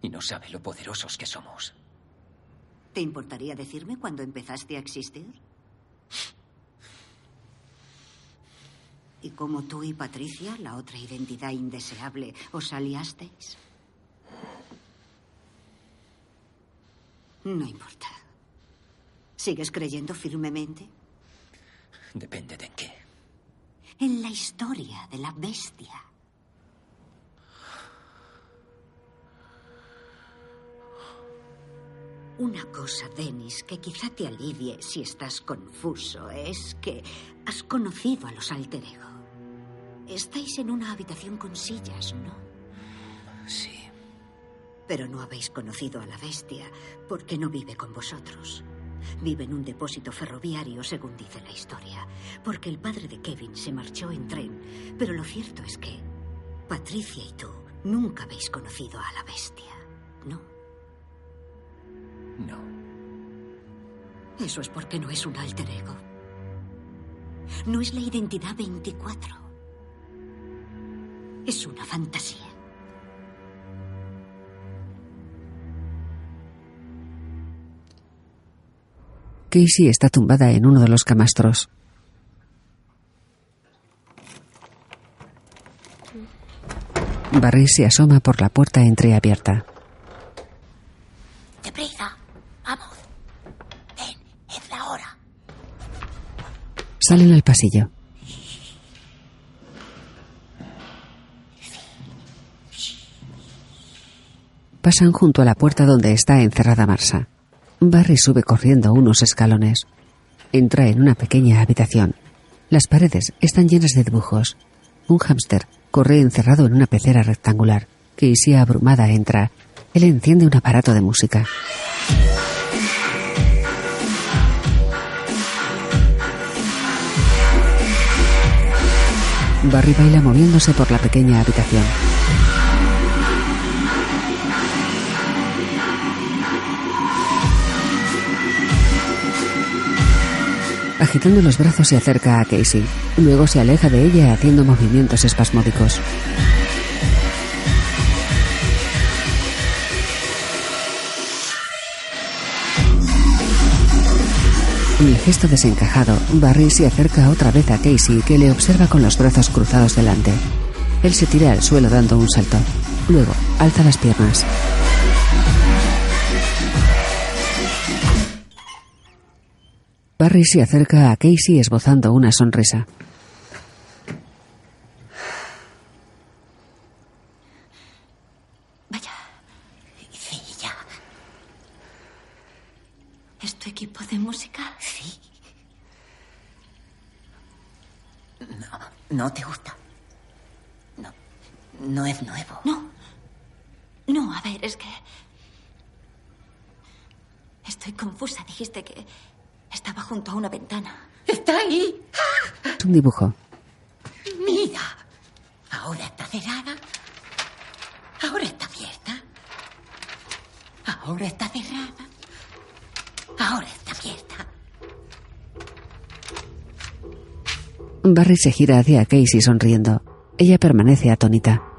Speaker 5: Y no sabe lo poderosos que somos.
Speaker 10: ¿Te importaría decirme cuándo empezaste a existir? ¿Y cómo tú y Patricia, la otra identidad indeseable, os aliasteis? No importa. ¿Sigues creyendo firmemente?
Speaker 5: Depende de en qué.
Speaker 10: En la historia de la bestia. Una cosa, Dennis, que quizá te alivie si estás confuso, es que has conocido a los alter ego. Estáis en una habitación con sillas, ¿no?
Speaker 5: Sí.
Speaker 10: Pero no habéis conocido a la bestia porque no vive con vosotros. Vive en un depósito ferroviario, según dice la historia, porque el padre de Kevin se marchó en tren. Pero lo cierto es que Patricia y tú nunca habéis conocido a la bestia, ¿no?
Speaker 5: No.
Speaker 10: Eso es porque no es un alter ego. No es la identidad 24. Es una fantasía.
Speaker 1: Casey está tumbada en uno de los camastros. Barry se asoma por la puerta entreabierta.
Speaker 13: Deprisa. Vamos. Ven, es la hora.
Speaker 1: Salen al pasillo. Pasan junto a la puerta donde está encerrada Marsa. Barry sube corriendo unos escalones. Entra en una pequeña habitación. Las paredes están llenas de dibujos. Un hámster corre encerrado en una pecera rectangular. Casey abrumada entra. Él enciende un aparato de música. Barry baila moviéndose por la pequeña habitación. Agitando los brazos se acerca a Casey. Luego se aleja de ella haciendo movimientos espasmódicos. En el gesto desencajado, Barry se acerca otra vez a Casey, que le observa con los brazos cruzados delante. Él se tira al suelo dando un salto. Luego, alza las piernas. Barry se acerca a Casey esbozando una sonrisa.
Speaker 13: Vaya. Sí, ya. ¿Es tu equipo de música?
Speaker 4: Sí. No, no te gusta. No, no es nuevo.
Speaker 13: No. No, a ver, es que... Estoy confusa. Dijiste que estaba junto a una ventana.
Speaker 4: ¡Está ahí! ¡Ah!
Speaker 1: Es un dibujo.
Speaker 5: Mira. Ahora está cerrada. Ahora está abierta. Ahora está cerrada. Ahora está abierta.
Speaker 1: Barry se gira hacia Casey sonriendo. Ella permanece atónita.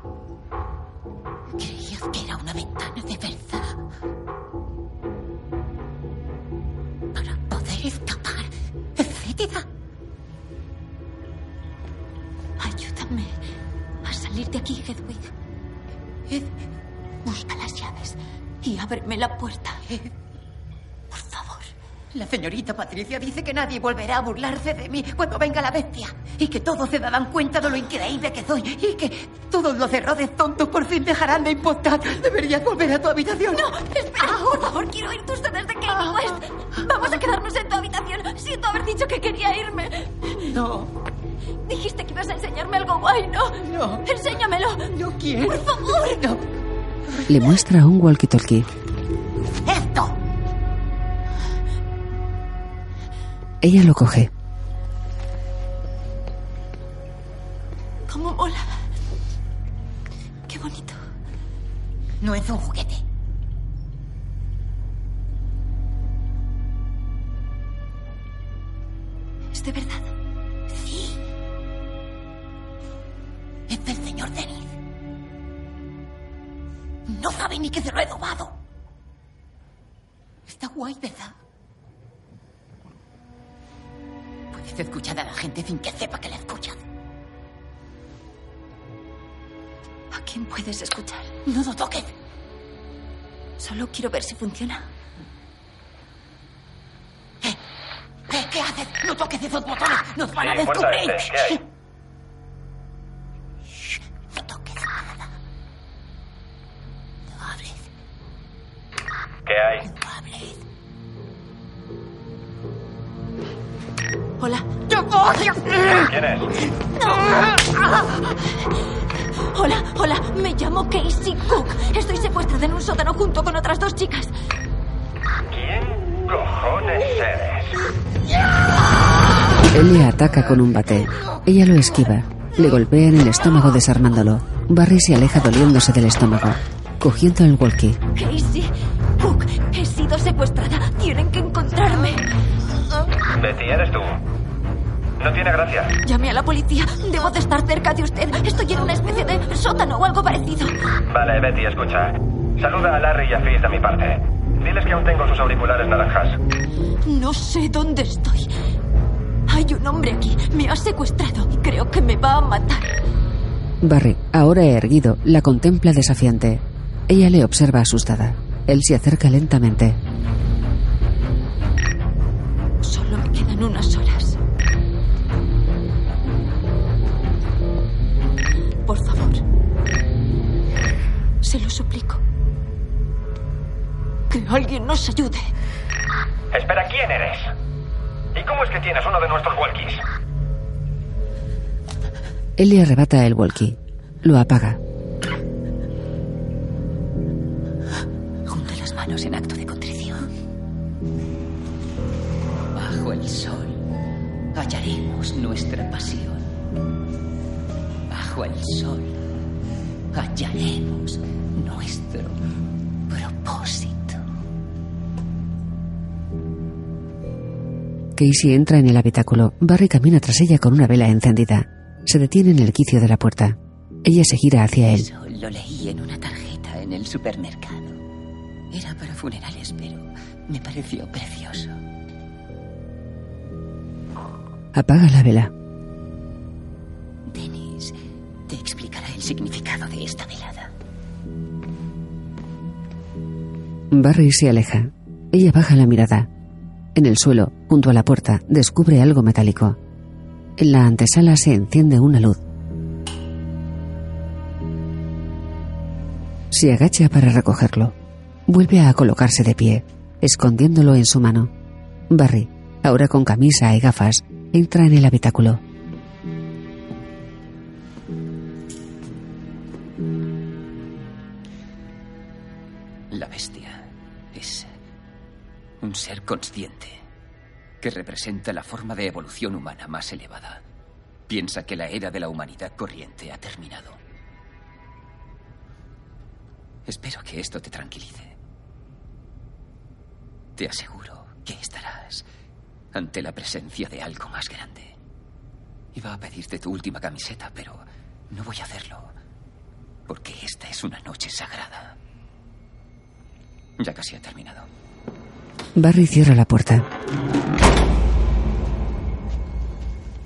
Speaker 5: Volverá a burlarse de mí cuando venga la bestia. Y que todos se darán cuenta de lo increíble que soy. Y que todos los errores tontos por fin dejarán de importar. Deberías volver a tu habitación.
Speaker 13: No, espera, por favor, quiero ir tus dedos de Kanye West. Vamos a quedarnos en tu habitación. Siento haber dicho que quería irme.
Speaker 5: No.
Speaker 13: Dijiste que ibas a enseñarme algo guay, ¿no?
Speaker 5: No.
Speaker 13: Enséñamelo.
Speaker 5: No quiero.
Speaker 13: Por favor.
Speaker 5: No.
Speaker 1: Le muestra un walkie-talkie. Ella lo coge. Ella lo esquiva. Le golpea en el estómago desarmándolo. Barry se aleja doliéndose del estómago. Cogiendo el walkie.
Speaker 13: Casey Cook, he sido secuestrada. Tienen que encontrarme.
Speaker 17: Betty, ¿eres tú? No tiene gracia.
Speaker 13: Llame a la policía. Debo de estar cerca de usted. Estoy en una especie de sótano o algo parecido.
Speaker 17: Vale, Betty, escucha. Saluda a Larry y a Fizz de mi parte. Diles que aún tengo sus auriculares naranjas.
Speaker 13: No sé dónde estoy. Hay un hombre aquí. Me ha secuestrado y creo que me va a matar.
Speaker 1: Barry, ahora erguido, la contempla desafiante. Ella le observa asustada. Él se acerca lentamente.
Speaker 13: Solo me quedan unas horas. Por favor. Se lo suplico. Que alguien nos ayude.
Speaker 17: Espera, ¿quién eres? ¿Y cómo es que tienes uno de nuestros walkies?
Speaker 1: Él le arrebata el walkie. Lo apaga. Casey entra en el habitáculo. Barry camina tras ella con una vela encendida. Se detiene en el quicio de la puerta. Ella se gira hacia él.
Speaker 5: Eso lo leí en una tarjeta en el supermercado. Era para funerales, pero me pareció precioso.
Speaker 1: Apaga la vela.
Speaker 5: Dennis te explicará el significado de esta velada.
Speaker 1: Barry se aleja. Ella baja la mirada. En el suelo, junto a la puerta, descubre algo metálico. En la antesala se enciende una luz. Se agacha para recogerlo. Vuelve a colocarse de pie, escondiéndolo en su mano. Barry, ahora con camisa y gafas, entra en el habitáculo.
Speaker 18: La bestia es un ser consciente que representa la forma de evolución humana más elevada.
Speaker 5: piensa que la era de la humanidad corriente ha terminado. Espero que esto te tranquilice. Te aseguro que estarás ante la presencia de algo más grande. Iba a pedirte tu última camiseta, pero no voy a hacerlo. Porque esta es una noche sagrada. Ya casi ha terminado.
Speaker 1: Barry cierra la puerta.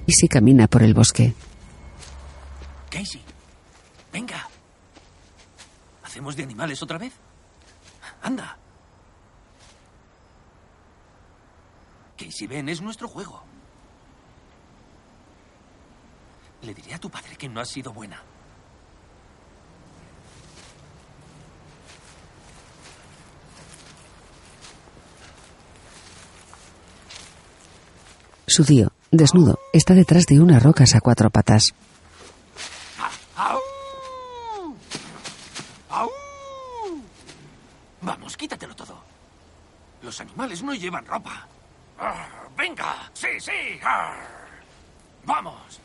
Speaker 1: Casey camina por el bosque.
Speaker 6: Casey, venga. ¿Hacemos de animales otra vez? Anda. Casey, ven, es nuestro juego. Le diré a tu padre que no has sido buena.
Speaker 1: Su tío, desnudo, está detrás de unas rocas a cuatro patas.
Speaker 6: Vamos, quítatelo todo. Los animales no llevan ropa. Ah, ¡Venga! ¡Sí, sí! ah. ¡Vamos!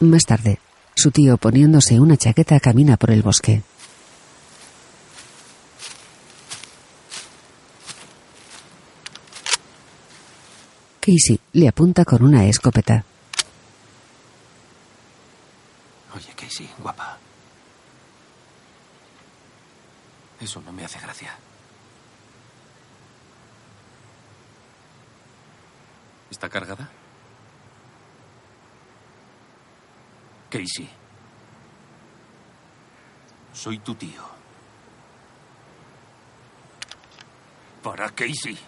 Speaker 1: Más tarde, su tío, poniéndose una chaqueta, camina por el bosque. Casey le apunta con una escopeta.
Speaker 6: Oye, Casey, guapa. Eso no me hace gracia. ¿Está cargada? Casey. Soy tu tío. Para Casey.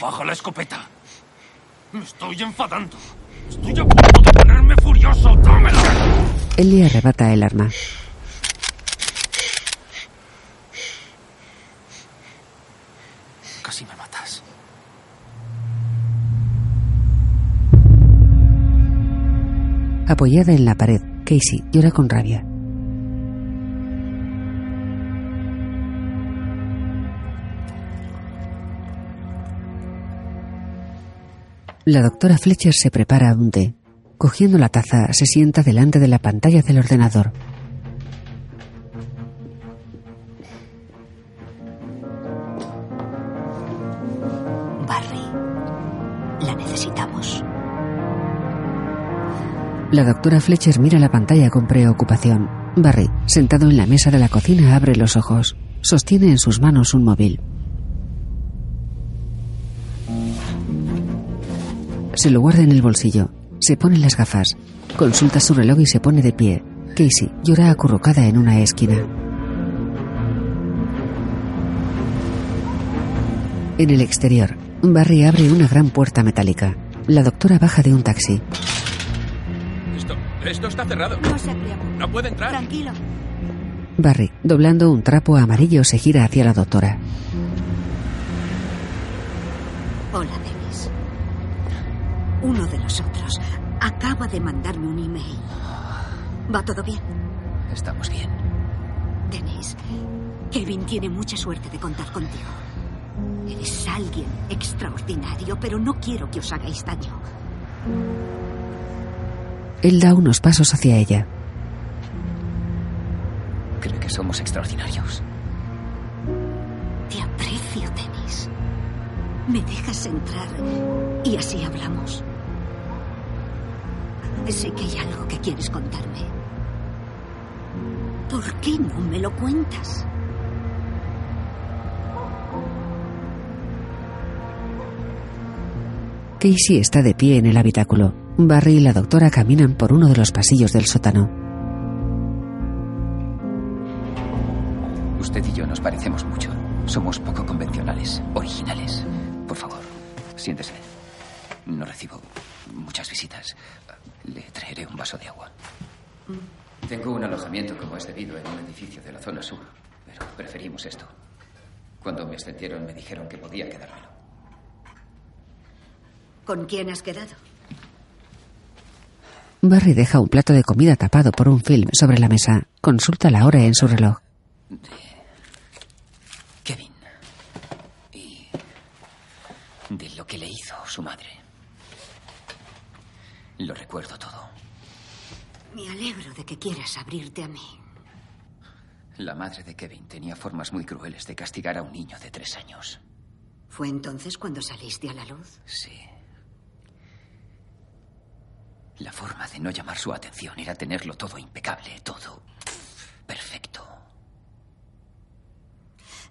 Speaker 6: Baja la escopeta. Me estoy enfadando. Estoy a punto de ponerme furioso. ¡Dámela!
Speaker 1: Él le arrebata el arma.
Speaker 6: Casi me matas.
Speaker 1: Apoyada en la pared, Casey llora con rabia. La doctora Fletcher se prepara un té. Cogiendo la taza, se sienta delante de la pantalla del ordenador.
Speaker 10: Barry, la necesitamos.
Speaker 1: La doctora Fletcher mira la pantalla con preocupación. Barry, sentado en la mesa de la cocina, abre los ojos. Sostiene en sus manos un móvil. Se lo guarda en el bolsillo. Se pone las gafas. Consulta su reloj y se pone de pie. Casey llora acurrucada en una esquina. En el exterior, Barry abre una gran puerta metálica. La doctora baja de un taxi.
Speaker 8: Esto, esto está cerrado.
Speaker 13: No se.
Speaker 8: No puede entrar.
Speaker 13: Tranquilo.
Speaker 1: Barry, doblando un trapo amarillo, se gira hacia la doctora.
Speaker 10: Hola, Dennis. Uno de nosotros acaba de mandarme un email. ¿Va todo bien?
Speaker 5: Estamos bien.
Speaker 10: Dennis, Kevin tiene mucha suerte de contar contigo. Eres alguien extraordinario, pero no quiero que os hagáis daño.
Speaker 1: Él da unos pasos hacia ella.
Speaker 5: Creo que somos extraordinarios.
Speaker 10: Te aprecio, Dennis. ¿Me dejas entrar y así hablamos? Sé que hay algo que quieres contarme. ¿Por qué no me lo cuentas?
Speaker 1: Casey está de pie en el habitáculo. Barry y la doctora caminan por uno de los pasillos del sótano.
Speaker 5: Usted y yo nos parecemos mucho. Somos poco convencionales, originales. Por favor, siéntese. No recibo muchas visitas. Le traeré un vaso de agua. Tengo un alojamiento como es debido en un edificio de la zona sur, pero preferimos esto. Cuando me ascendieron me dijeron que podía quedármelo.
Speaker 10: ¿Con quién has quedado?
Speaker 1: Barry deja un plato de comida tapado por un film sobre la mesa. Consulta la hora en su reloj.
Speaker 5: De Kevin. Y de lo que le hizo su madre. Lo recuerdo todo.
Speaker 10: Me alegro de que quieras abrirte a mí.
Speaker 5: La madre de Kevin tenía formas muy crueles de castigar a un niño de tres años.
Speaker 10: ¿Fue entonces cuando saliste a la luz?
Speaker 5: Sí. La forma de no llamar su atención era tenerlo todo impecable, todo perfecto.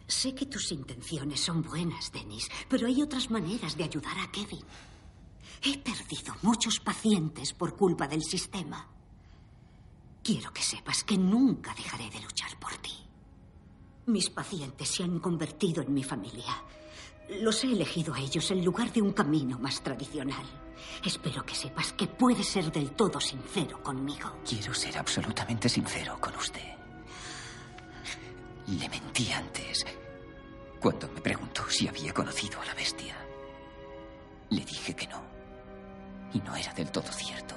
Speaker 10: Sé que tus intenciones son buenas, Dennis, pero hay otras maneras de ayudar a Kevin. He perdido muchos pacientes por culpa del sistema. Quiero que sepas que nunca dejaré de luchar por ti. Mis pacientes se han convertido en mi familia. Los he elegido a ellos en lugar de un camino más tradicional. Espero que sepas que puedes ser del todo sincero conmigo.
Speaker 5: Quiero ser absolutamente sincero con usted. Le mentí antes cuando me preguntó si había conocido a la bestia. Le dije que no. Y no era del todo cierto.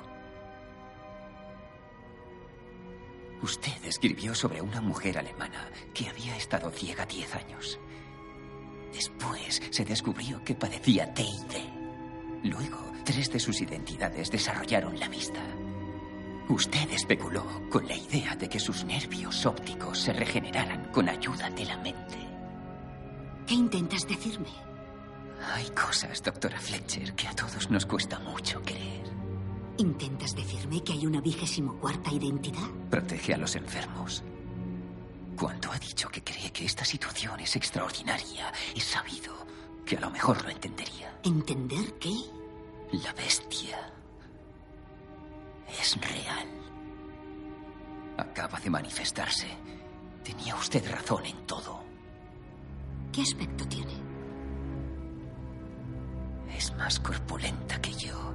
Speaker 5: Usted escribió sobre una mujer alemana que había estado ciega diez años. Después se descubrió que padecía TID. Luego, tres de sus identidades desarrollaron la vista. Usted especuló con la idea de que sus nervios ópticos se regeneraran con ayuda de la mente.
Speaker 10: ¿Qué intentas decirme?
Speaker 5: Hay cosas, doctora Fletcher, que a todos nos cuesta mucho creer.
Speaker 10: ¿Intentas decirme que hay una vigésimo cuarta identidad?
Speaker 5: Protege a los enfermos. Cuando ha dicho que cree que esta situación es extraordinaria, he sabido que a lo mejor lo entendería.
Speaker 10: ¿Entender qué?
Speaker 5: La bestia es real. Acaba de manifestarse. Tenía usted razón en todo.
Speaker 10: ¿Qué aspecto tiene?
Speaker 5: Es más corpulenta que yo.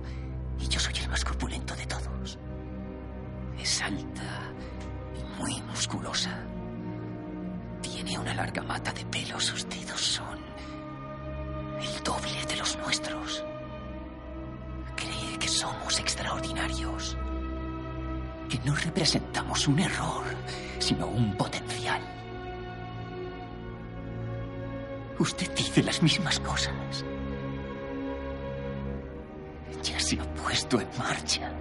Speaker 5: Y yo soy el más corpulento de todos. Es alta y muy musculosa. Tiene una larga mata de pelo. Sus dedos son el doble de los nuestros. Cree que somos extraordinarios. Que no representamos un error, sino un potencial. Usted dice las mismas cosas. Ya se ha puesto en marcha.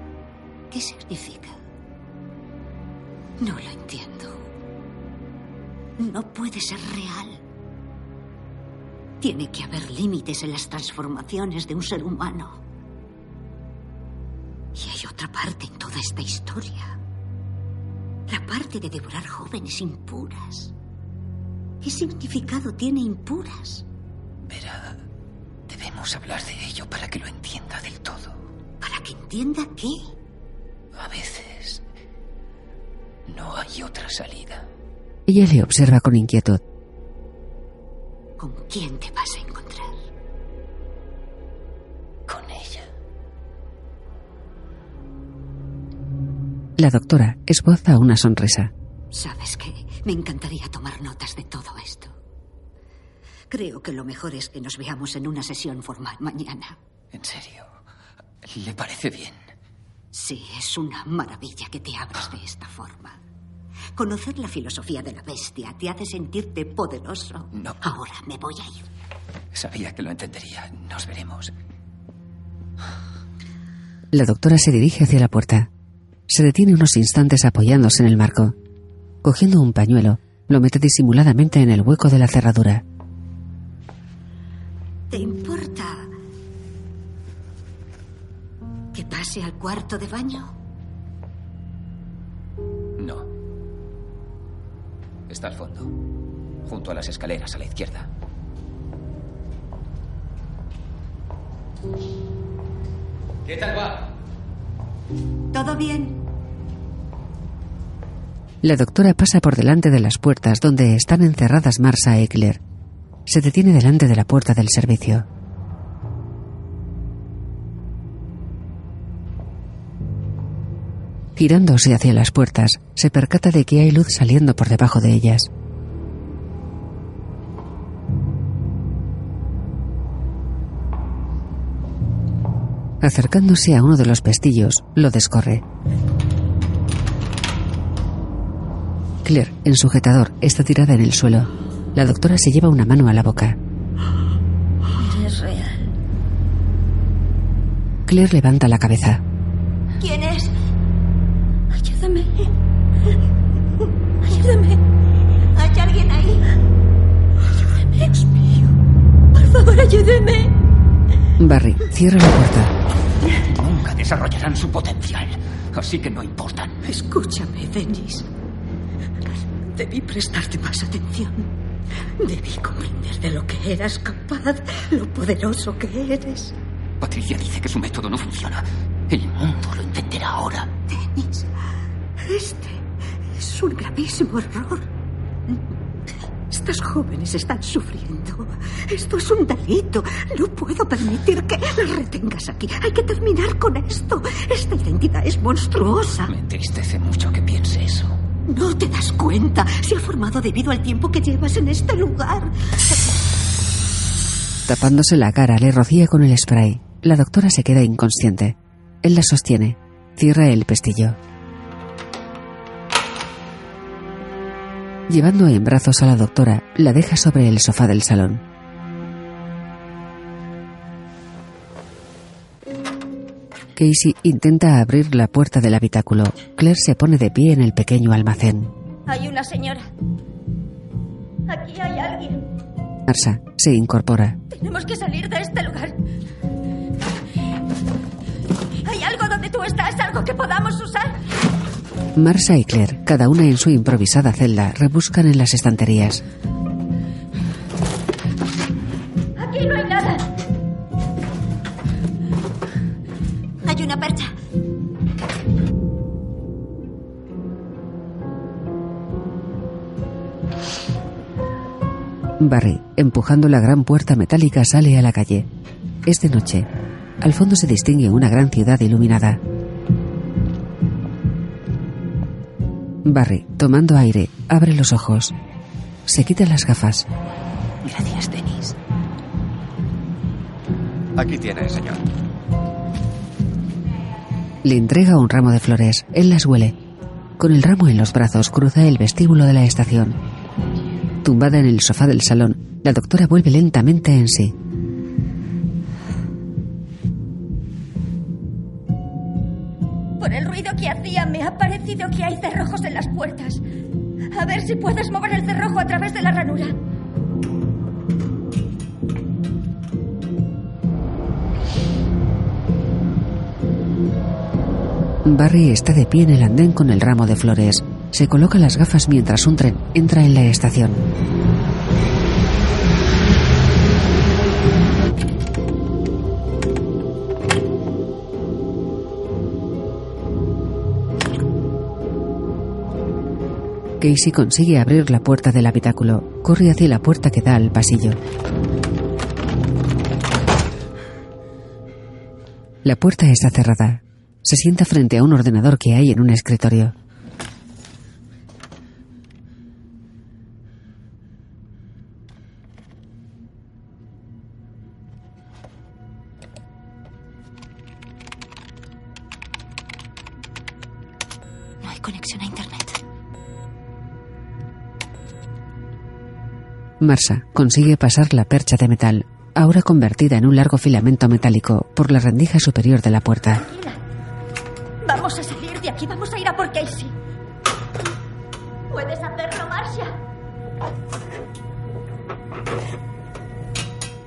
Speaker 10: ¿Qué significa? No lo entiendo. No puede ser real. Tiene que haber límites en las transformaciones de un ser humano. Y hay otra parte en toda esta historia. La parte de devorar jóvenes impuras. ¿Qué significado tiene impuras?
Speaker 5: Verá, debemos hablar de ello para que lo entienda del todo.
Speaker 10: ¿Para que entienda qué?
Speaker 5: A veces no hay otra salida.
Speaker 1: Ella le observa con inquietud.
Speaker 10: ¿Con quién te vas a encontrar?
Speaker 5: Con ella.
Speaker 1: La doctora esboza una sonrisa.
Speaker 10: ¿Sabes qué? Me encantaría tomar notas de todo esto. Creo que lo mejor es que nos veamos en una sesión formal mañana.
Speaker 5: ¿En serio? ¿Le parece bien?
Speaker 10: Sí, es una maravilla que te abras de esta forma. Conocer la filosofía de la bestia te hace sentirte poderoso.
Speaker 5: No.
Speaker 10: Ahora me voy a ir.
Speaker 5: Sabía que lo entendería. Nos veremos.
Speaker 1: La doctora se dirige hacia la puerta. Se detiene unos instantes apoyándose en el marco. Cogiendo un pañuelo, lo mete disimuladamente en el hueco de la cerradura.
Speaker 10: Pase al cuarto de baño?
Speaker 5: No. Está al fondo, junto a las escaleras a la izquierda.
Speaker 15: ¿Qué tal va?
Speaker 10: ¿Todo bien?
Speaker 1: La doctora pasa por delante de las puertas donde están encerradas Marsa e Claire. Se detiene delante de la puerta del servicio. Girándose hacia las puertas, se percata de que hay luz saliendo por debajo de ellas. Acercándose a uno de los pestillos, lo descorre. Claire, en sujetador, está tirada en el suelo. La doctora se lleva una mano a la boca.
Speaker 2: Eres real.
Speaker 1: Claire levanta la cabeza.
Speaker 13: ¿Quién es? Ayúdeme.
Speaker 1: Barry cierra la puerta.
Speaker 19: Nunca desarrollarán su potencial, así que no importan.
Speaker 10: Escúchame, Dennis. Debí prestarte más atención. Debí comprender de lo que eras capaz, lo poderoso que eres.
Speaker 19: Patricia dice que su método no funciona. El mundo lo entenderá ahora.
Speaker 10: Dennis, este es un gravísimo error. Estas jóvenes están sufriendo. Esto es un delito. No puedo permitir que las retengas aquí. Hay que terminar con esto. Esta identidad es monstruosa.
Speaker 19: Me entristece mucho que piense eso.
Speaker 10: No te das cuenta. Se ha formado debido al tiempo que llevas en este lugar.
Speaker 1: Tapándose la cara, le rocía con el spray. La doctora se queda inconsciente. Él la sostiene. Cierra el pestillo. Llevando en brazos a la doctora, la deja sobre el sofá del salón. Casey intenta abrir la puerta del habitáculo. Claire se pone de pie en el pequeño almacén.
Speaker 2: Hay una señora. Aquí hay alguien.
Speaker 1: Marsa se incorpora.
Speaker 2: Tenemos que salir de este lugar. ¿Hay algo donde tú estás? ¿Algo que podamos usar?
Speaker 1: Marsa y Claire, cada una en su improvisada celda, rebuscan en las estanterías.
Speaker 2: Aquí no hay nada.
Speaker 13: Hay una percha.
Speaker 1: Barry, empujando la gran puerta metálica, sale a la calle. Es de noche. Al fondo se distingue una gran ciudad iluminada. Barry, tomando aire, abre los ojos. Se quita las gafas.
Speaker 19: Gracias, Dennis.
Speaker 3: Aquí tiene, señor.
Speaker 1: Le entrega un ramo de flores. Él las huele. Con el ramo en los brazos cruza el vestíbulo de la estación. Tumbada en el sofá del salón, la doctora vuelve lentamente en sí.
Speaker 2: Ver si puedes mover el cerrojo a través de la ranura.
Speaker 1: Barry está de pie en el andén con el ramo de flores. Se coloca las gafas mientras un tren entra en la estación. Casey consigue abrir la puerta del habitáculo. Corre hacia la puerta que da al pasillo. La puerta está cerrada. Se sienta frente a un ordenador que hay en un escritorio. Marsa consigue pasar la percha de metal, ahora convertida en un largo filamento metálico, por la rendija superior de la puerta.
Speaker 2: Vamos a salir de aquí. Vamos a ir a por Casey. ¿Puedes hacerlo, Marcia?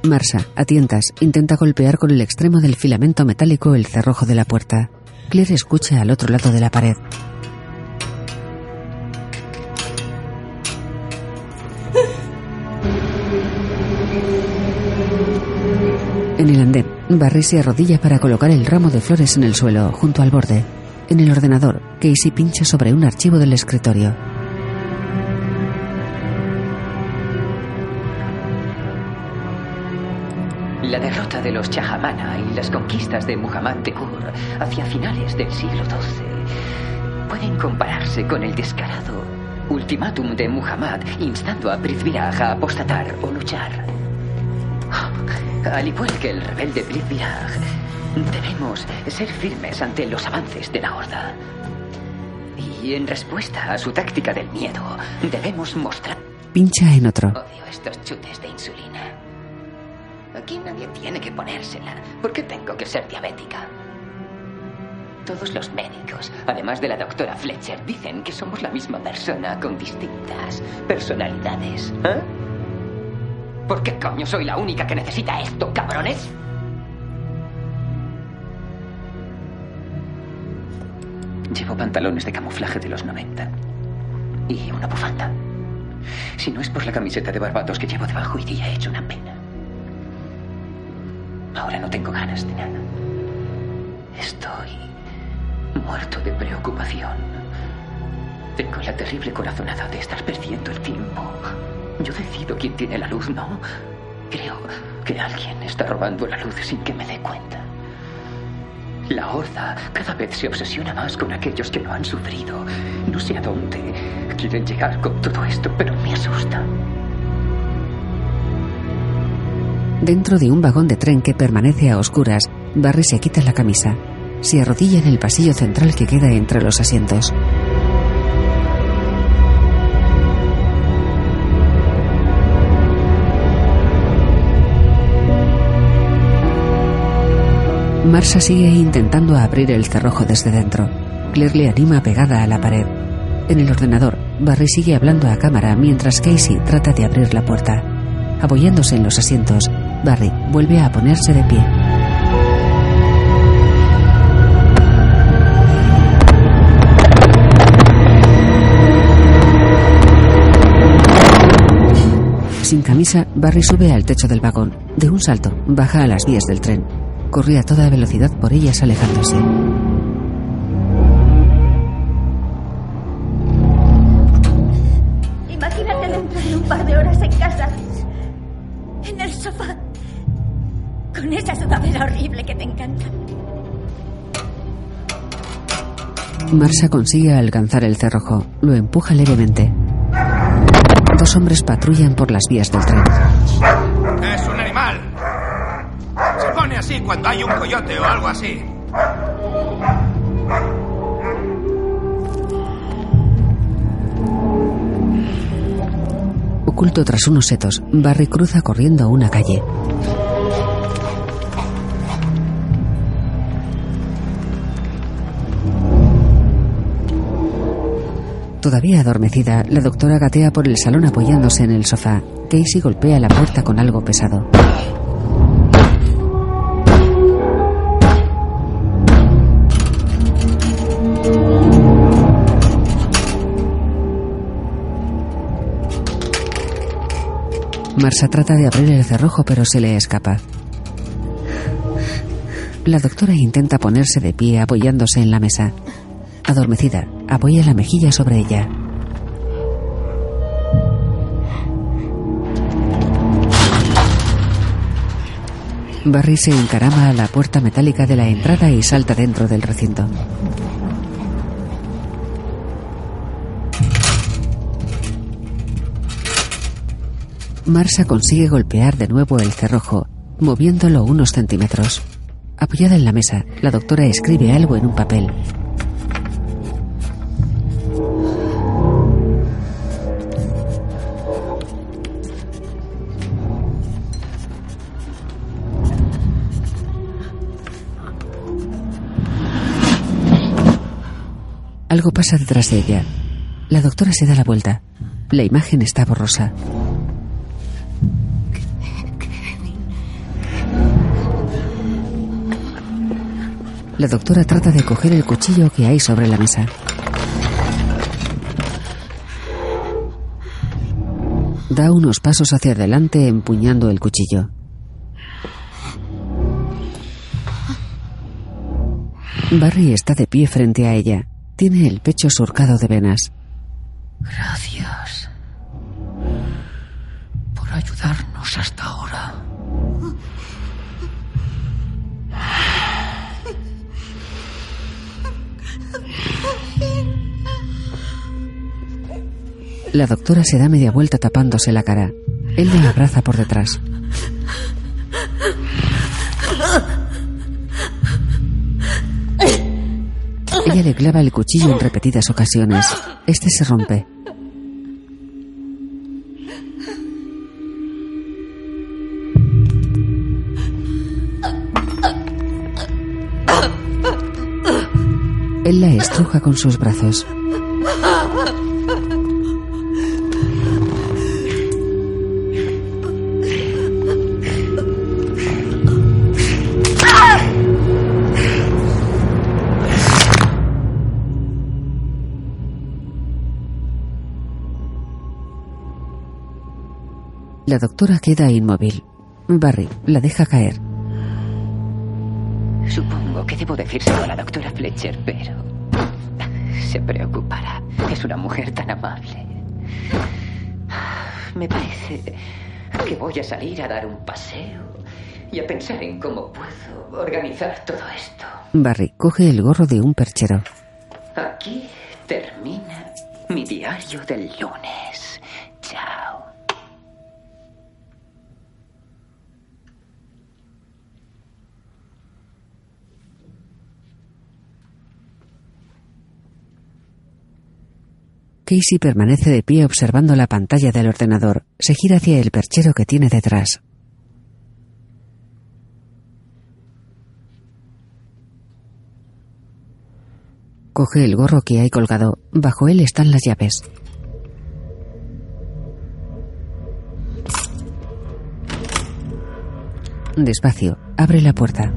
Speaker 1: Marsa, a tientas, intenta golpear con el extremo del filamento metálico el cerrojo de la puerta. Claire escucha al otro lado de la pared. En el andén, Barry se arrodilla para colocar el ramo de flores en el suelo, junto al borde. En el ordenador, Casey pincha sobre un archivo del escritorio.
Speaker 5: La derrota de los Chahamana y las conquistas de Muhammad Tegur hacia finales del siglo XII pueden compararse con el descarado ultimátum de Muhammad instando a Prithviraj a apostatar o luchar. Al igual que el rebelde Prithviraj, debemos ser firmes ante los avances de la Horda. Y en respuesta a su táctica del miedo, debemos mostrar...
Speaker 1: Pincha en otro.
Speaker 5: Odio estos chutes de insulina. Aquí nadie tiene que ponérsela. ¿Por qué tengo que ser diabética? Todos los médicos, además de la doctora Fletcher, dicen que somos la misma persona con distintas personalidades. ¿Eh? ¿Por qué coño soy la única que necesita esto, cabrones? Llevo pantalones de camuflaje de los 90 y una bufanda. Si no es por la camiseta de Barbados que llevo debajo, iría hecho una pena. Ahora no tengo ganas de nada. Estoy muerto de preocupación. Tengo la terrible corazonada de estar perdiendo el tiempo. Yo decido quién tiene la luz, ¿no? Creo que alguien está robando la luz sin que me dé cuenta. La horda cada vez se obsesiona más con aquellos que lo han sufrido. No sé a dónde quieren llegar con todo esto, pero me asusta.
Speaker 1: Dentro de un vagón de tren que permanece a oscuras, Barry se quita la camisa. Se arrodilla en el pasillo central que queda entre los asientos. Marsa sigue intentando abrir el cerrojo desde dentro. Claire le anima pegada a la pared. En el ordenador, Barry sigue hablando a cámara mientras Casey trata de abrir la puerta. Apoyándose en los asientos, Barry vuelve a ponerse de pie. Sin camisa, Barry sube al techo del vagón. De un salto, baja a las vías del tren. Corre a toda velocidad por ellas alejándose.
Speaker 2: Imagínate dentro de un par de horas en casa. En el sofá. Con esa sudadera horrible que te encanta.
Speaker 1: Marsa consigue alcanzar el cerrojo. Lo empuja levemente. Dos hombres patrullan por las vías del tren.
Speaker 20: Así cuando hay un coyote o algo así.
Speaker 1: Oculto tras unos setos, Barry cruza corriendo a una calle. Todavía adormecida, la doctora gatea por el salón apoyándose en el sofá. Casey golpea la puerta con algo pesado. Marsa trata de abrir el cerrojo pero se le escapa. La doctora intenta ponerse de pie apoyándose en la mesa. Adormecida, apoya la mejilla sobre ella. Barry se encarama a la puerta metálica de la entrada y salta dentro del recinto. Marsa consigue golpear de nuevo el cerrojo, moviéndolo unos centímetros. Apoyada en la mesa, la doctora escribe algo en un papel. Algo pasa detrás de ella. La doctora se da la vuelta. La imagen está borrosa. La doctora trata de coger el cuchillo que hay sobre la mesa. Da unos pasos hacia adelante empuñando el cuchillo. Barry está de pie frente a ella. Tiene el pecho surcado de venas.
Speaker 5: Gracias por ayudarnos hasta ahora.
Speaker 1: La doctora se da media vuelta tapándose la cara. Él le abraza por detrás. Ella le clava el cuchillo en repetidas ocasiones. Este se rompe. La estruja con sus brazos. La doctora queda inmóvil. Barry la deja caer.
Speaker 5: Supongo que debo decírselo a la doctora Fletcher, pero se preocupará. Es una mujer tan amable. Me parece que voy a salir a dar un paseo y a pensar en cómo puedo organizar todo esto.
Speaker 1: Barry coge el gorro de un perchero.
Speaker 5: Aquí termina mi diario del lunes. Chao.
Speaker 1: Casey permanece de pie observando la pantalla del ordenador. Se gira hacia el perchero que tiene detrás. Coge el gorro que hay colgado. Bajo él están las llaves. Despacio, abre la puerta.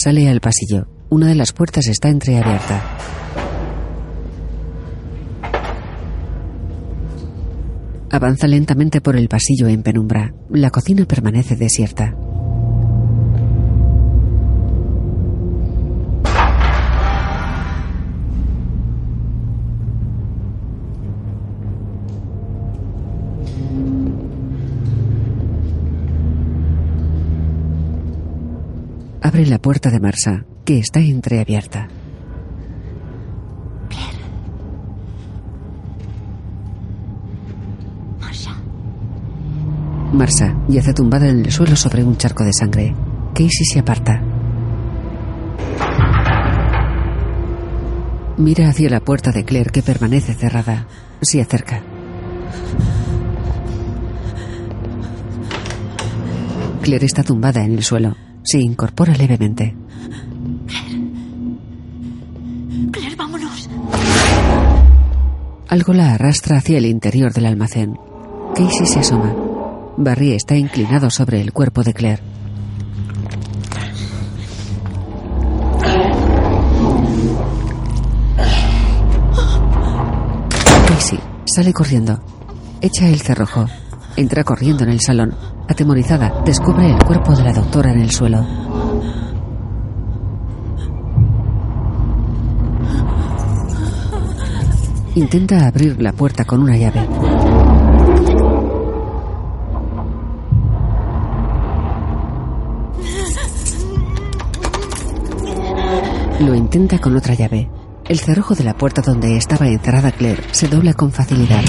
Speaker 1: Sale al pasillo. Una de las puertas está entreabierta. Avanza lentamente por el pasillo en penumbra. La cocina permanece desierta. Abre la puerta de Marsa, que está entreabierta.
Speaker 13: Marsha.
Speaker 1: Marsa yace tumbada en el suelo sobre un charco de sangre. Casey se aparta. Mira hacia la puerta de Claire que permanece cerrada. Se acerca. Claire está tumbada en el suelo. Se incorpora levemente.
Speaker 13: Claire, vámonos.
Speaker 1: Algo la arrastra hacia el interior del almacén. Casey se asoma. Barry está inclinado sobre el cuerpo de Claire. Casey sale corriendo. Echa el cerrojo. Entra corriendo en el salón. Atemorizada, descubre el cuerpo de la doctora en el suelo. Intenta abrir la puerta con una llave. Lo intenta con otra llave. El cerrojo de la puerta donde estaba encerrada Claire se dobla con facilidad.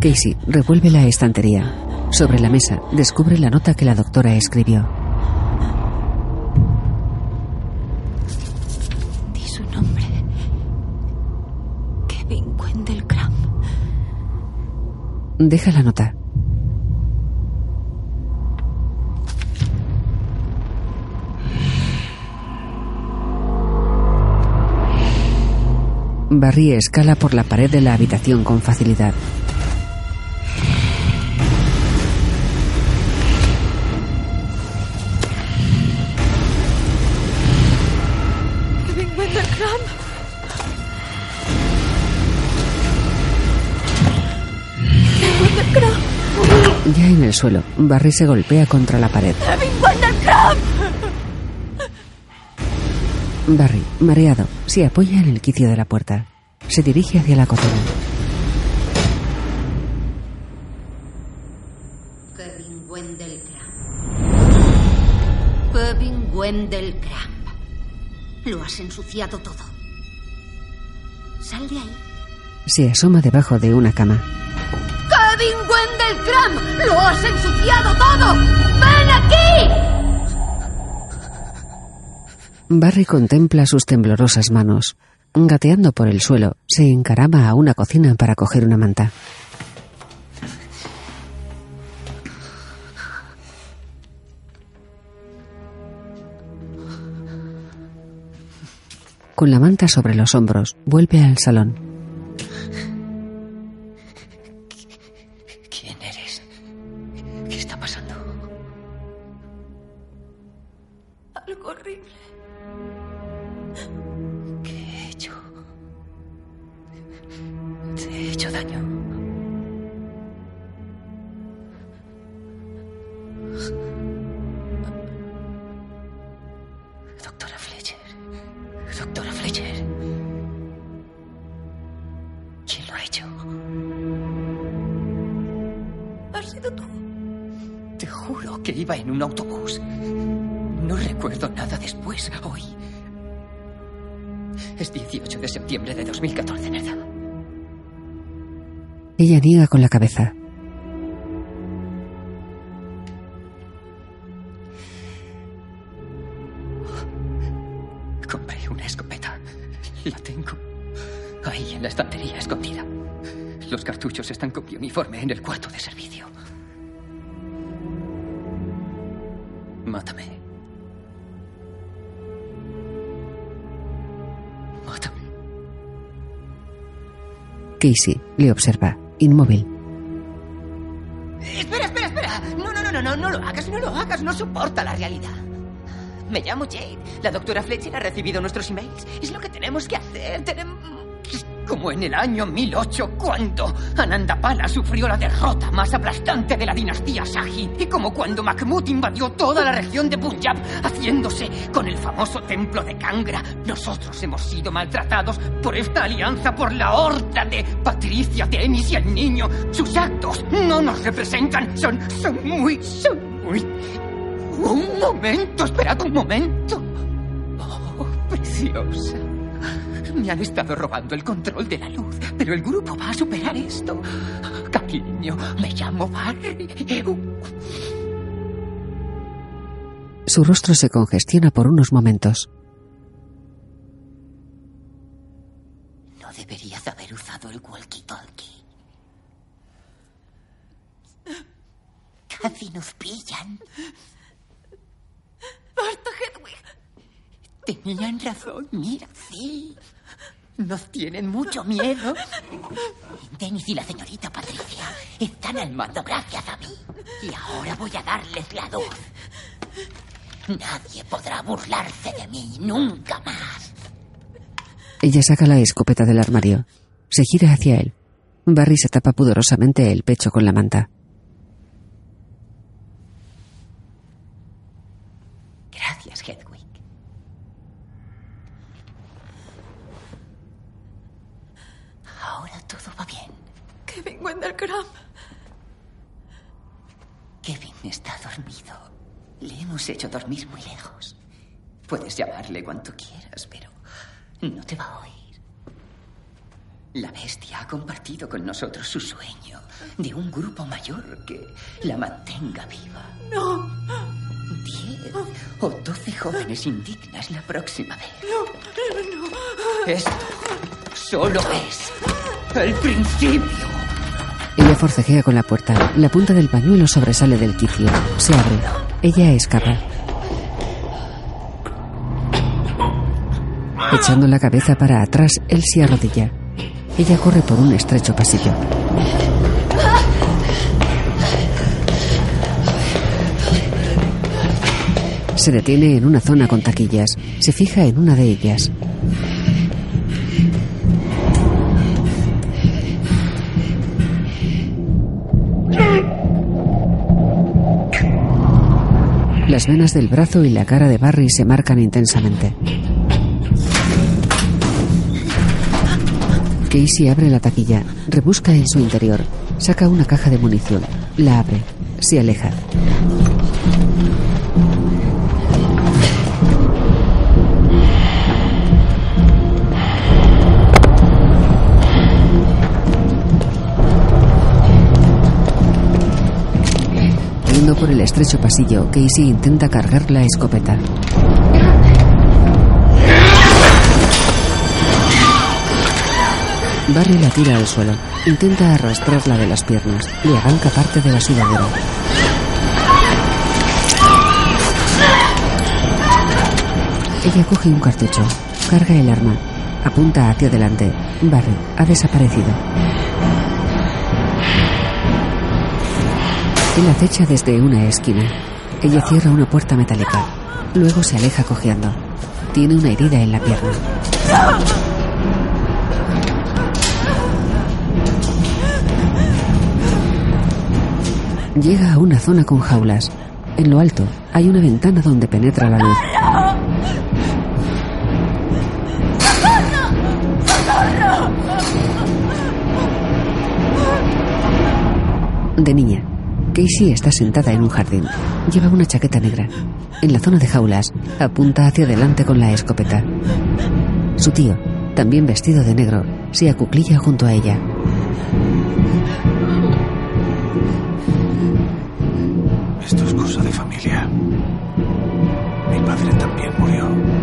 Speaker 1: Casey revuelve la estantería. Sobre la mesa descubre la nota que la doctora escribió.
Speaker 13: Di su nombre. Kevin Wendelgram.
Speaker 1: Deja la nota. Barry escala por la pared de la habitación con facilidad. Suelo, Barry se golpea contra la pared. Barry, mareado, se apoya en el quicio de la puerta. Se dirige hacia la cocina.
Speaker 11: Kevin Wendelgram. Kevin Wendelgram. Lo has ensuciado todo. Sal de ahí.
Speaker 1: Se asoma debajo de una cama.
Speaker 11: ¡Kevin Wendelgram! ¡Lo has ensuciado todo! ¡Ven aquí!
Speaker 1: Barry contempla sus temblorosas manos. Gateando por el suelo, se encarama a una cocina para coger una manta. Con la manta sobre los hombros, vuelve al salón.
Speaker 5: Daño.
Speaker 1: Con la cabeza.
Speaker 5: Compré una escopeta. La tengo. Ahí en la estantería escondida. Los cartuchos están con mi uniforme en el cuarto de servicio. Mátame. Mátame.
Speaker 1: Casey le observa, inmóvil.
Speaker 4: Espera, espera, espera. No, no, no, no, no, no lo hagas, no lo hagas. No soporta la realidad. Me llamo Jade. La doctora Fletcher ha recibido nuestros emails. Es lo que tenemos que hacer. Tenemos...
Speaker 5: Como en el año 1008, cuando Anandapala sufrió la derrota más aplastante de la dinastía Shahi, y como cuando Mahmud invadió toda la región de Punjab, haciéndose con el famoso templo de Kangra, nosotros hemos sido maltratados por esta alianza por la horda de Patricia, Demis y el niño. Sus actos no nos representan, son, son muy, son muy... Un momento, esperad un momento. Oh, preciosa. Me han estado robando el control de la luz, pero el grupo va a superar esto. Cariño, me llamo Barry.
Speaker 1: Su rostro se congestiona por unos momentos.
Speaker 4: No deberías haber usado el walkie-talkie. Casi nos pillan.
Speaker 13: Basta, Hedwig.
Speaker 4: Tenían razón, mira, sí. Nos tienen mucho miedo. Dennis y la señorita Patricia están al mando gracias a mí. Y ahora voy a darles la luz. Nadie podrá burlarse de mí nunca más.
Speaker 1: Ella saca la escopeta del armario. Se gira hacia él. Barry se tapa pudorosamente el pecho con la manta.
Speaker 4: Gracias, Hedwig. Ahora todo va bien.
Speaker 13: Wendelgram.
Speaker 4: Kevin está dormido. Le hemos hecho dormir muy lejos. Puedes llamarle cuanto quieras, pero no te va a oír. La bestia ha compartido con nosotros su sueño de un grupo mayor que la mantenga viva.
Speaker 13: No.
Speaker 4: Diez o doce jóvenes indignas la próxima vez.
Speaker 13: No, no, no.
Speaker 5: Esto solo es el principio.
Speaker 1: Forcejea con la puerta. La punta del pañuelo sobresale del quicio. Se abre. Ella escapa. Echando la cabeza para atrás, él se arrodilla. Ella corre por un estrecho pasillo. Se detiene en una zona con taquillas. Se fija en una de ellas. Las venas del brazo y la cara de Barry se marcan intensamente. Casey abre la taquilla, rebusca en su interior, saca una caja de munición, la abre, se aleja. Por el estrecho pasillo, Casey intenta cargar la escopeta. Barry la tira al suelo. Intenta arrastrarla de las piernas. Le arranca parte de la sudadera. Ella coge un cartucho, carga el arma, apunta hacia adelante. Barry ha desaparecido. Él acecha desde una esquina. Ella cierra una puerta metálica. Luego se aleja cojeando. Tiene una herida en la pierna. Llega a una zona con jaulas. En lo alto hay una ventana donde penetra la luz. De niña, Casey está sentada en un jardín. Lleva una chaqueta negra. En la zona de jaulas, apunta hacia adelante con la escopeta. Su tío, también vestido de negro, se acuclilla junto a ella.
Speaker 9: Esto es cosa de familia. Mi padre también murió.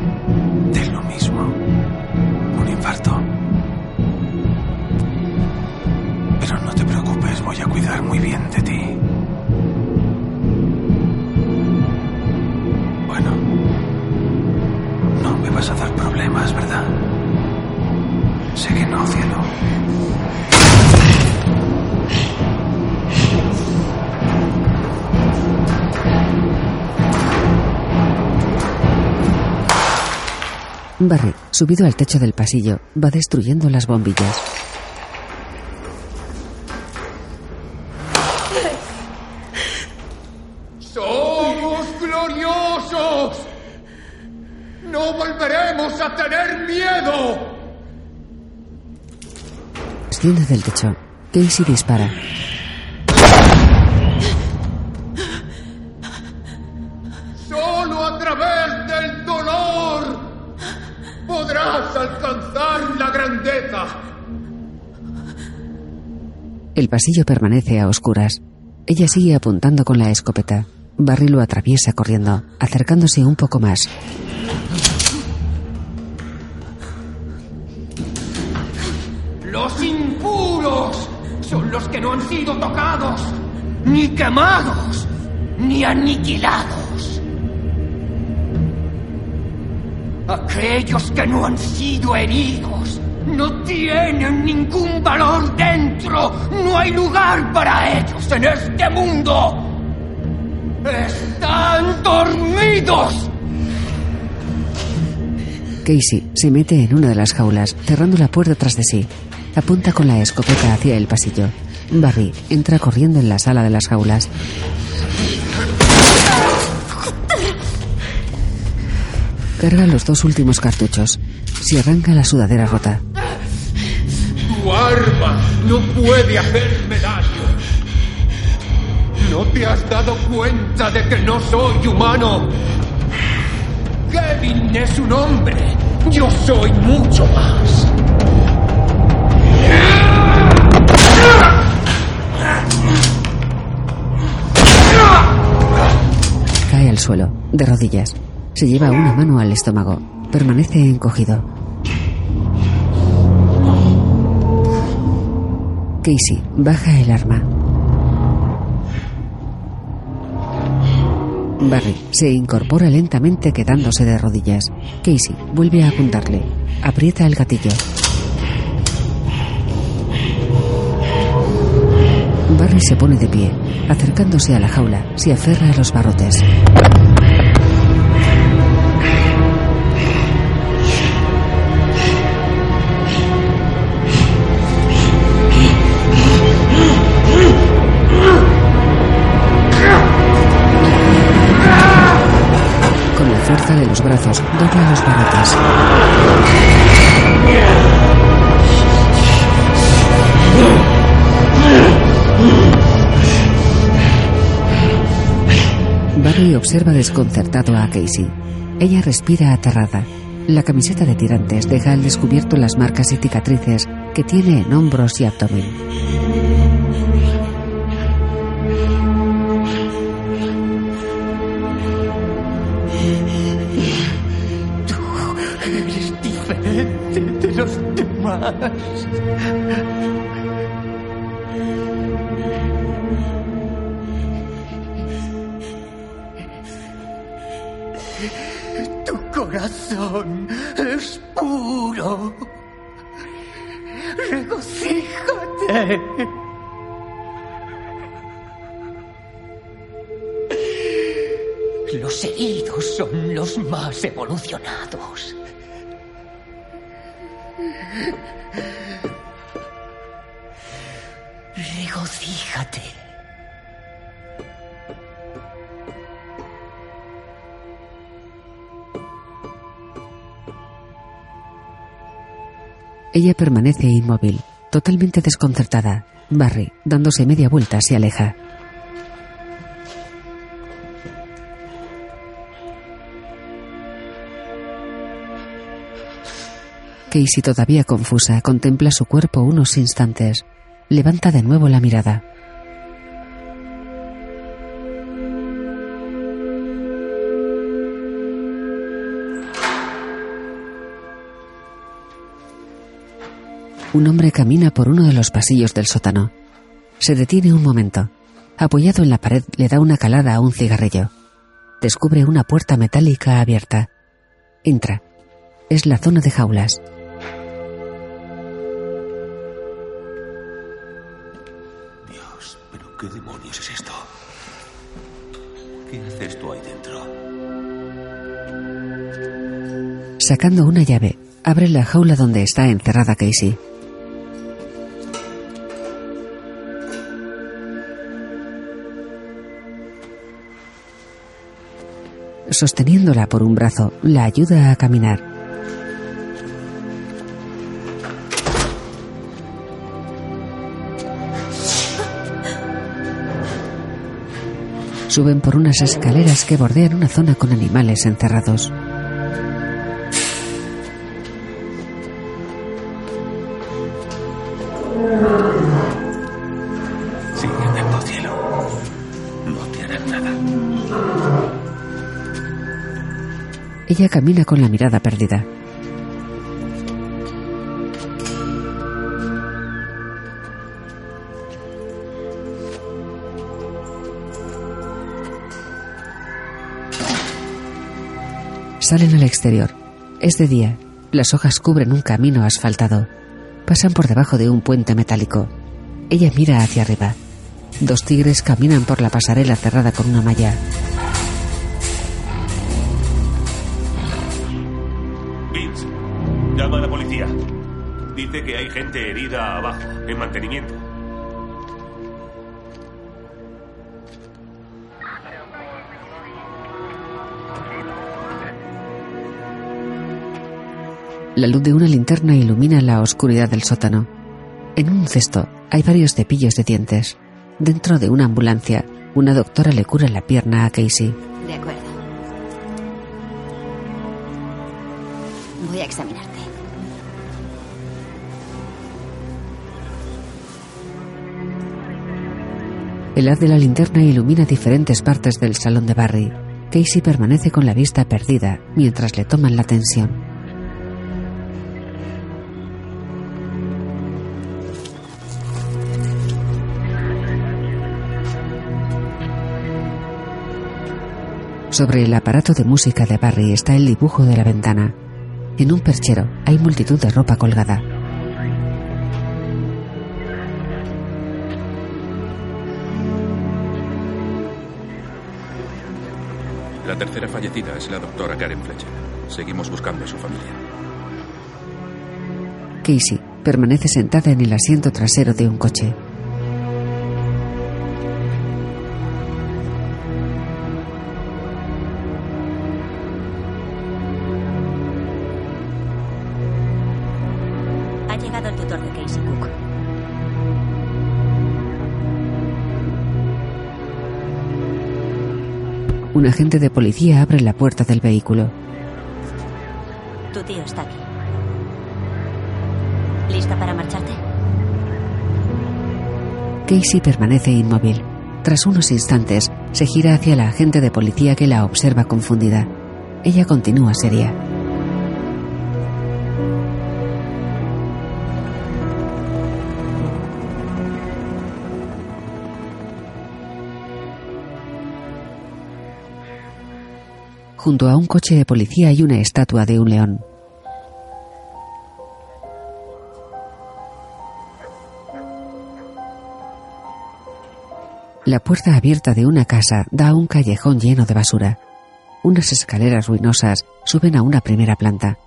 Speaker 1: Barry, subido al techo del pasillo, va destruyendo las bombillas.
Speaker 20: ¡Somos gloriosos! ¡No volveremos a tener miedo!
Speaker 1: Asciende del techo. Casey dispara. El pasillo permanece a oscuras. Ella sigue apuntando con la escopeta. Barry lo atraviesa corriendo, acercándose un poco más.
Speaker 20: Los impuros son los que no han sido tocados, ni quemados, ni aniquilados. Aquellos que no han sido heridos no tienen ningún valor dentro. No hay lugar para ellos en este mundo. Están dormidos.
Speaker 1: Casey se mete en una de las jaulas, cerrando la puerta tras de sí. Apunta con la escopeta hacia el pasillo. Barry entra corriendo en la sala de las jaulas. Carga los dos últimos cartuchos. Se arranca la sudadera rota.
Speaker 20: No puede hacerme daño. ¿No te has dado cuenta de que no soy humano? Kevin es un hombre. Yo soy mucho más.
Speaker 1: Cae al suelo, de rodillas. Se lleva una mano al estómago. Permanece encogido. Casey baja el arma. Barry se incorpora lentamente quedándose de rodillas. Casey vuelve a apuntarle. Aprieta el gatillo. Barry se pone de pie. Acercándose a la jaula, se aferra a los barrotes. Dobla los barrotes. Barry observa desconcertado a Casey. Ella respira aterrada. La camiseta de tirantes deja al descubierto las marcas y cicatrices que tiene en hombros y abdomen.
Speaker 20: Tu corazón es puro. Regocíjate. Los heridos son los más evolucionados. Regocíjate.
Speaker 1: Ella permanece inmóvil, totalmente desconcertada. Barry, dándose media vuelta, se aleja. Casey, todavía confusa, contempla su cuerpo unos instantes. Levanta de nuevo la mirada. Un hombre camina por uno de los pasillos del sótano. Se detiene un momento. Apoyado en la pared, le da una calada a un cigarrillo. Descubre una puerta metálica abierta. Entra. Es la zona de jaulas.
Speaker 6: ¿Qué demonios es esto? ¿Qué haces tú ahí dentro?
Speaker 1: Sacando una llave, abre la jaula donde está encerrada Casey. Sosteniéndola por un brazo, la ayuda a caminar. Suben por unas escaleras que bordean una zona con animales encerrados. Ella camina con la mirada perdida. Salen al exterior. Es de día. Las hojas cubren un camino asfaltado. Pasan por debajo de un puente metálico. Ella mira hacia arriba. Dos tigres caminan por la pasarela cerrada con una malla.
Speaker 6: Vince, llama a la policía. Dice que hay gente herida abajo, en mantenimiento.
Speaker 1: La luz de una linterna ilumina la oscuridad del sótano. En un cesto hay varios cepillos de dientes. Dentro de una ambulancia, una doctora le cura la pierna a Casey.
Speaker 14: De acuerdo. Voy a examinarte.
Speaker 1: El haz de la linterna ilumina diferentes partes del salón de Barry. Casey permanece con la vista perdida mientras le toman la tensión. Sobre el aparato de música de Barry está el dibujo de la ventana. En un perchero hay multitud de ropa colgada.
Speaker 8: La tercera fallecida es la doctora Karen Fletcher. Seguimos buscando a su familia.
Speaker 1: Casey permanece sentada en el asiento trasero de un coche. Un agente de policía abre la puerta del vehículo.
Speaker 2: Tu tío está aquí. ¿Lista para marcharte?
Speaker 1: Casey permanece inmóvil. Tras unos instantes, se gira hacia la agente de policía que la observa confundida. Ella continúa seria. Junto a un coche de policía hay una estatua de un león. La puerta abierta de una casa da a un callejón lleno de basura. Unas escaleras ruinosas suben a una primera planta.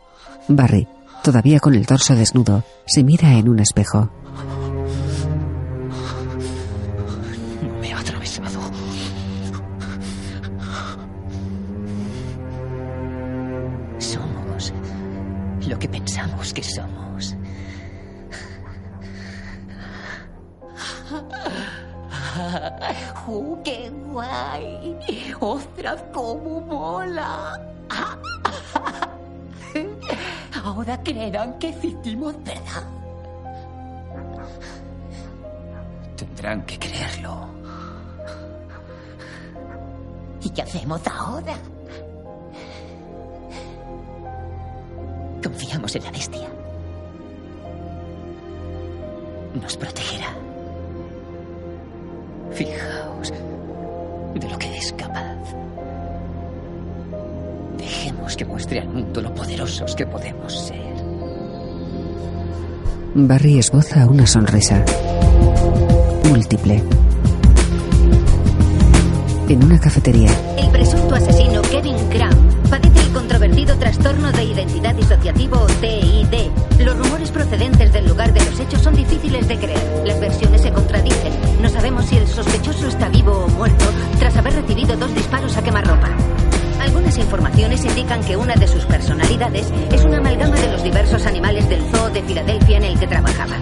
Speaker 1: Barry, todavía con el torso desnudo, se mira en un espejo.
Speaker 5: Confiamos en la bestia. Nos protegerá. Fijaos de lo que es capaz. Dejemos que muestre al mundo lo poderosos que podemos ser.
Speaker 1: Barry esboza una sonrisa. Múltiple. En una cafetería,
Speaker 10: trastorno de identidad disociativo TID. Los rumores procedentes del lugar de los hechos son difíciles de creer. Las versiones se contradicen. No sabemos si el sospechoso está vivo o muerto tras haber recibido dos disparos a quemarropa. Algunas informaciones indican que una de sus personalidades es una amalgama de los diversos animales del zoo de Filadelfia en el que trabajaba.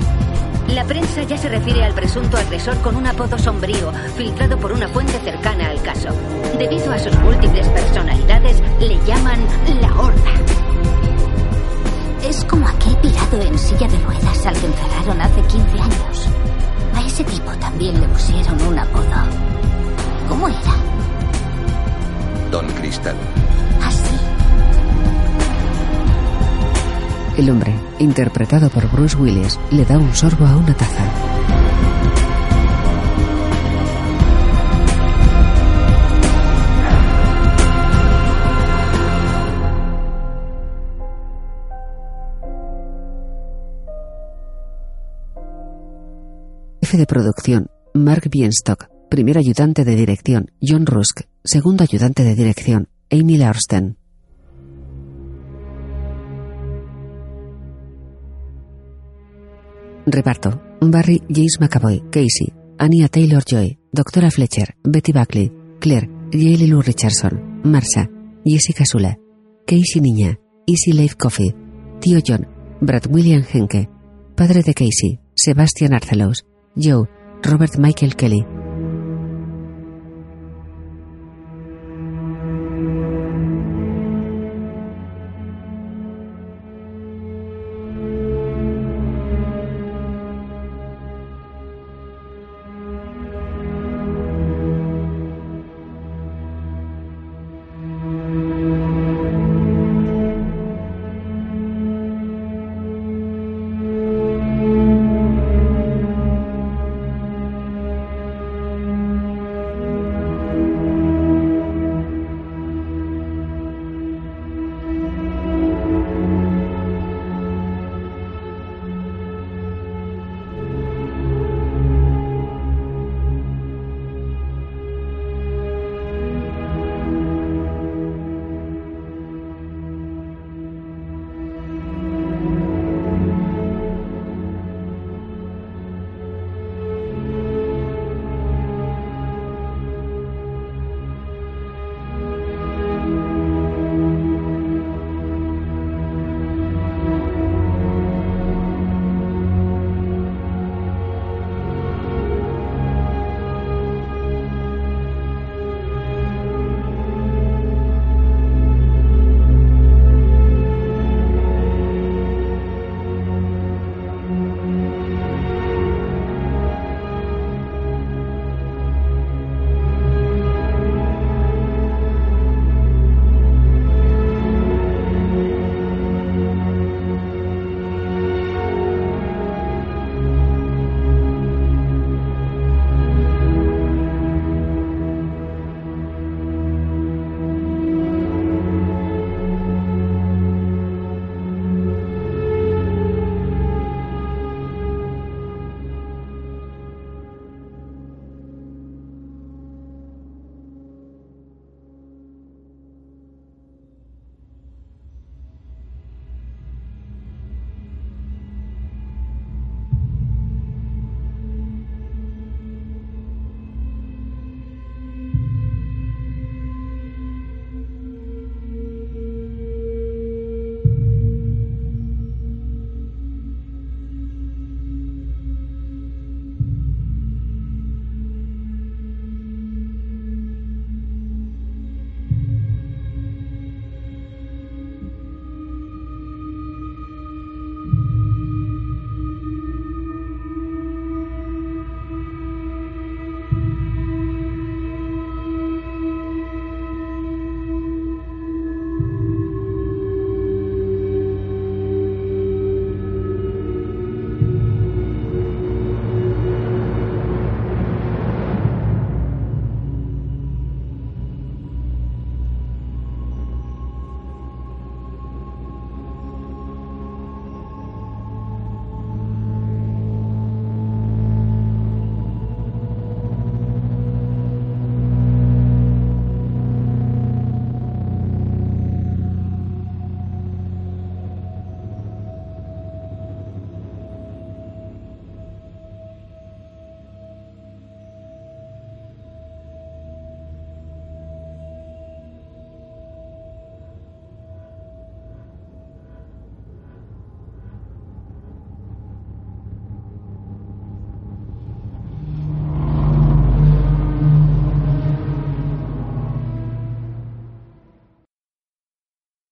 Speaker 10: La prensa ya se refiere al presunto agresor con un apodo sombrío, filtrado por una fuente cercana al caso. Debido a sus múltiples personalidades, le llaman la Horda.
Speaker 21: Es como aquel pirado en silla de ruedas al que encerraron hace 15 años. A ese tipo también le pusieron un apodo. ¿Cómo era?
Speaker 6: Don Cristal.
Speaker 1: El hombre, interpretado por Bruce Willis, le da un sorbo a una taza. Jefe de producción, Mark Bienstock. Primer ayudante de dirección, John Rusk. Segundo ayudante de dirección, Amy Larsten. Reparto. Barry James McAvoy, Casey, Anya Taylor-Joy, Doctora Fletcher, Betty Buckley, Claire, J. Lou Richardson, Marsha, Jessica Sula, Casey Niña, Easy Life Coffee, Tío John, Brad William Henke, Padre de Casey, Sebastian Arcelos, Joe, Robert Michael Kelly,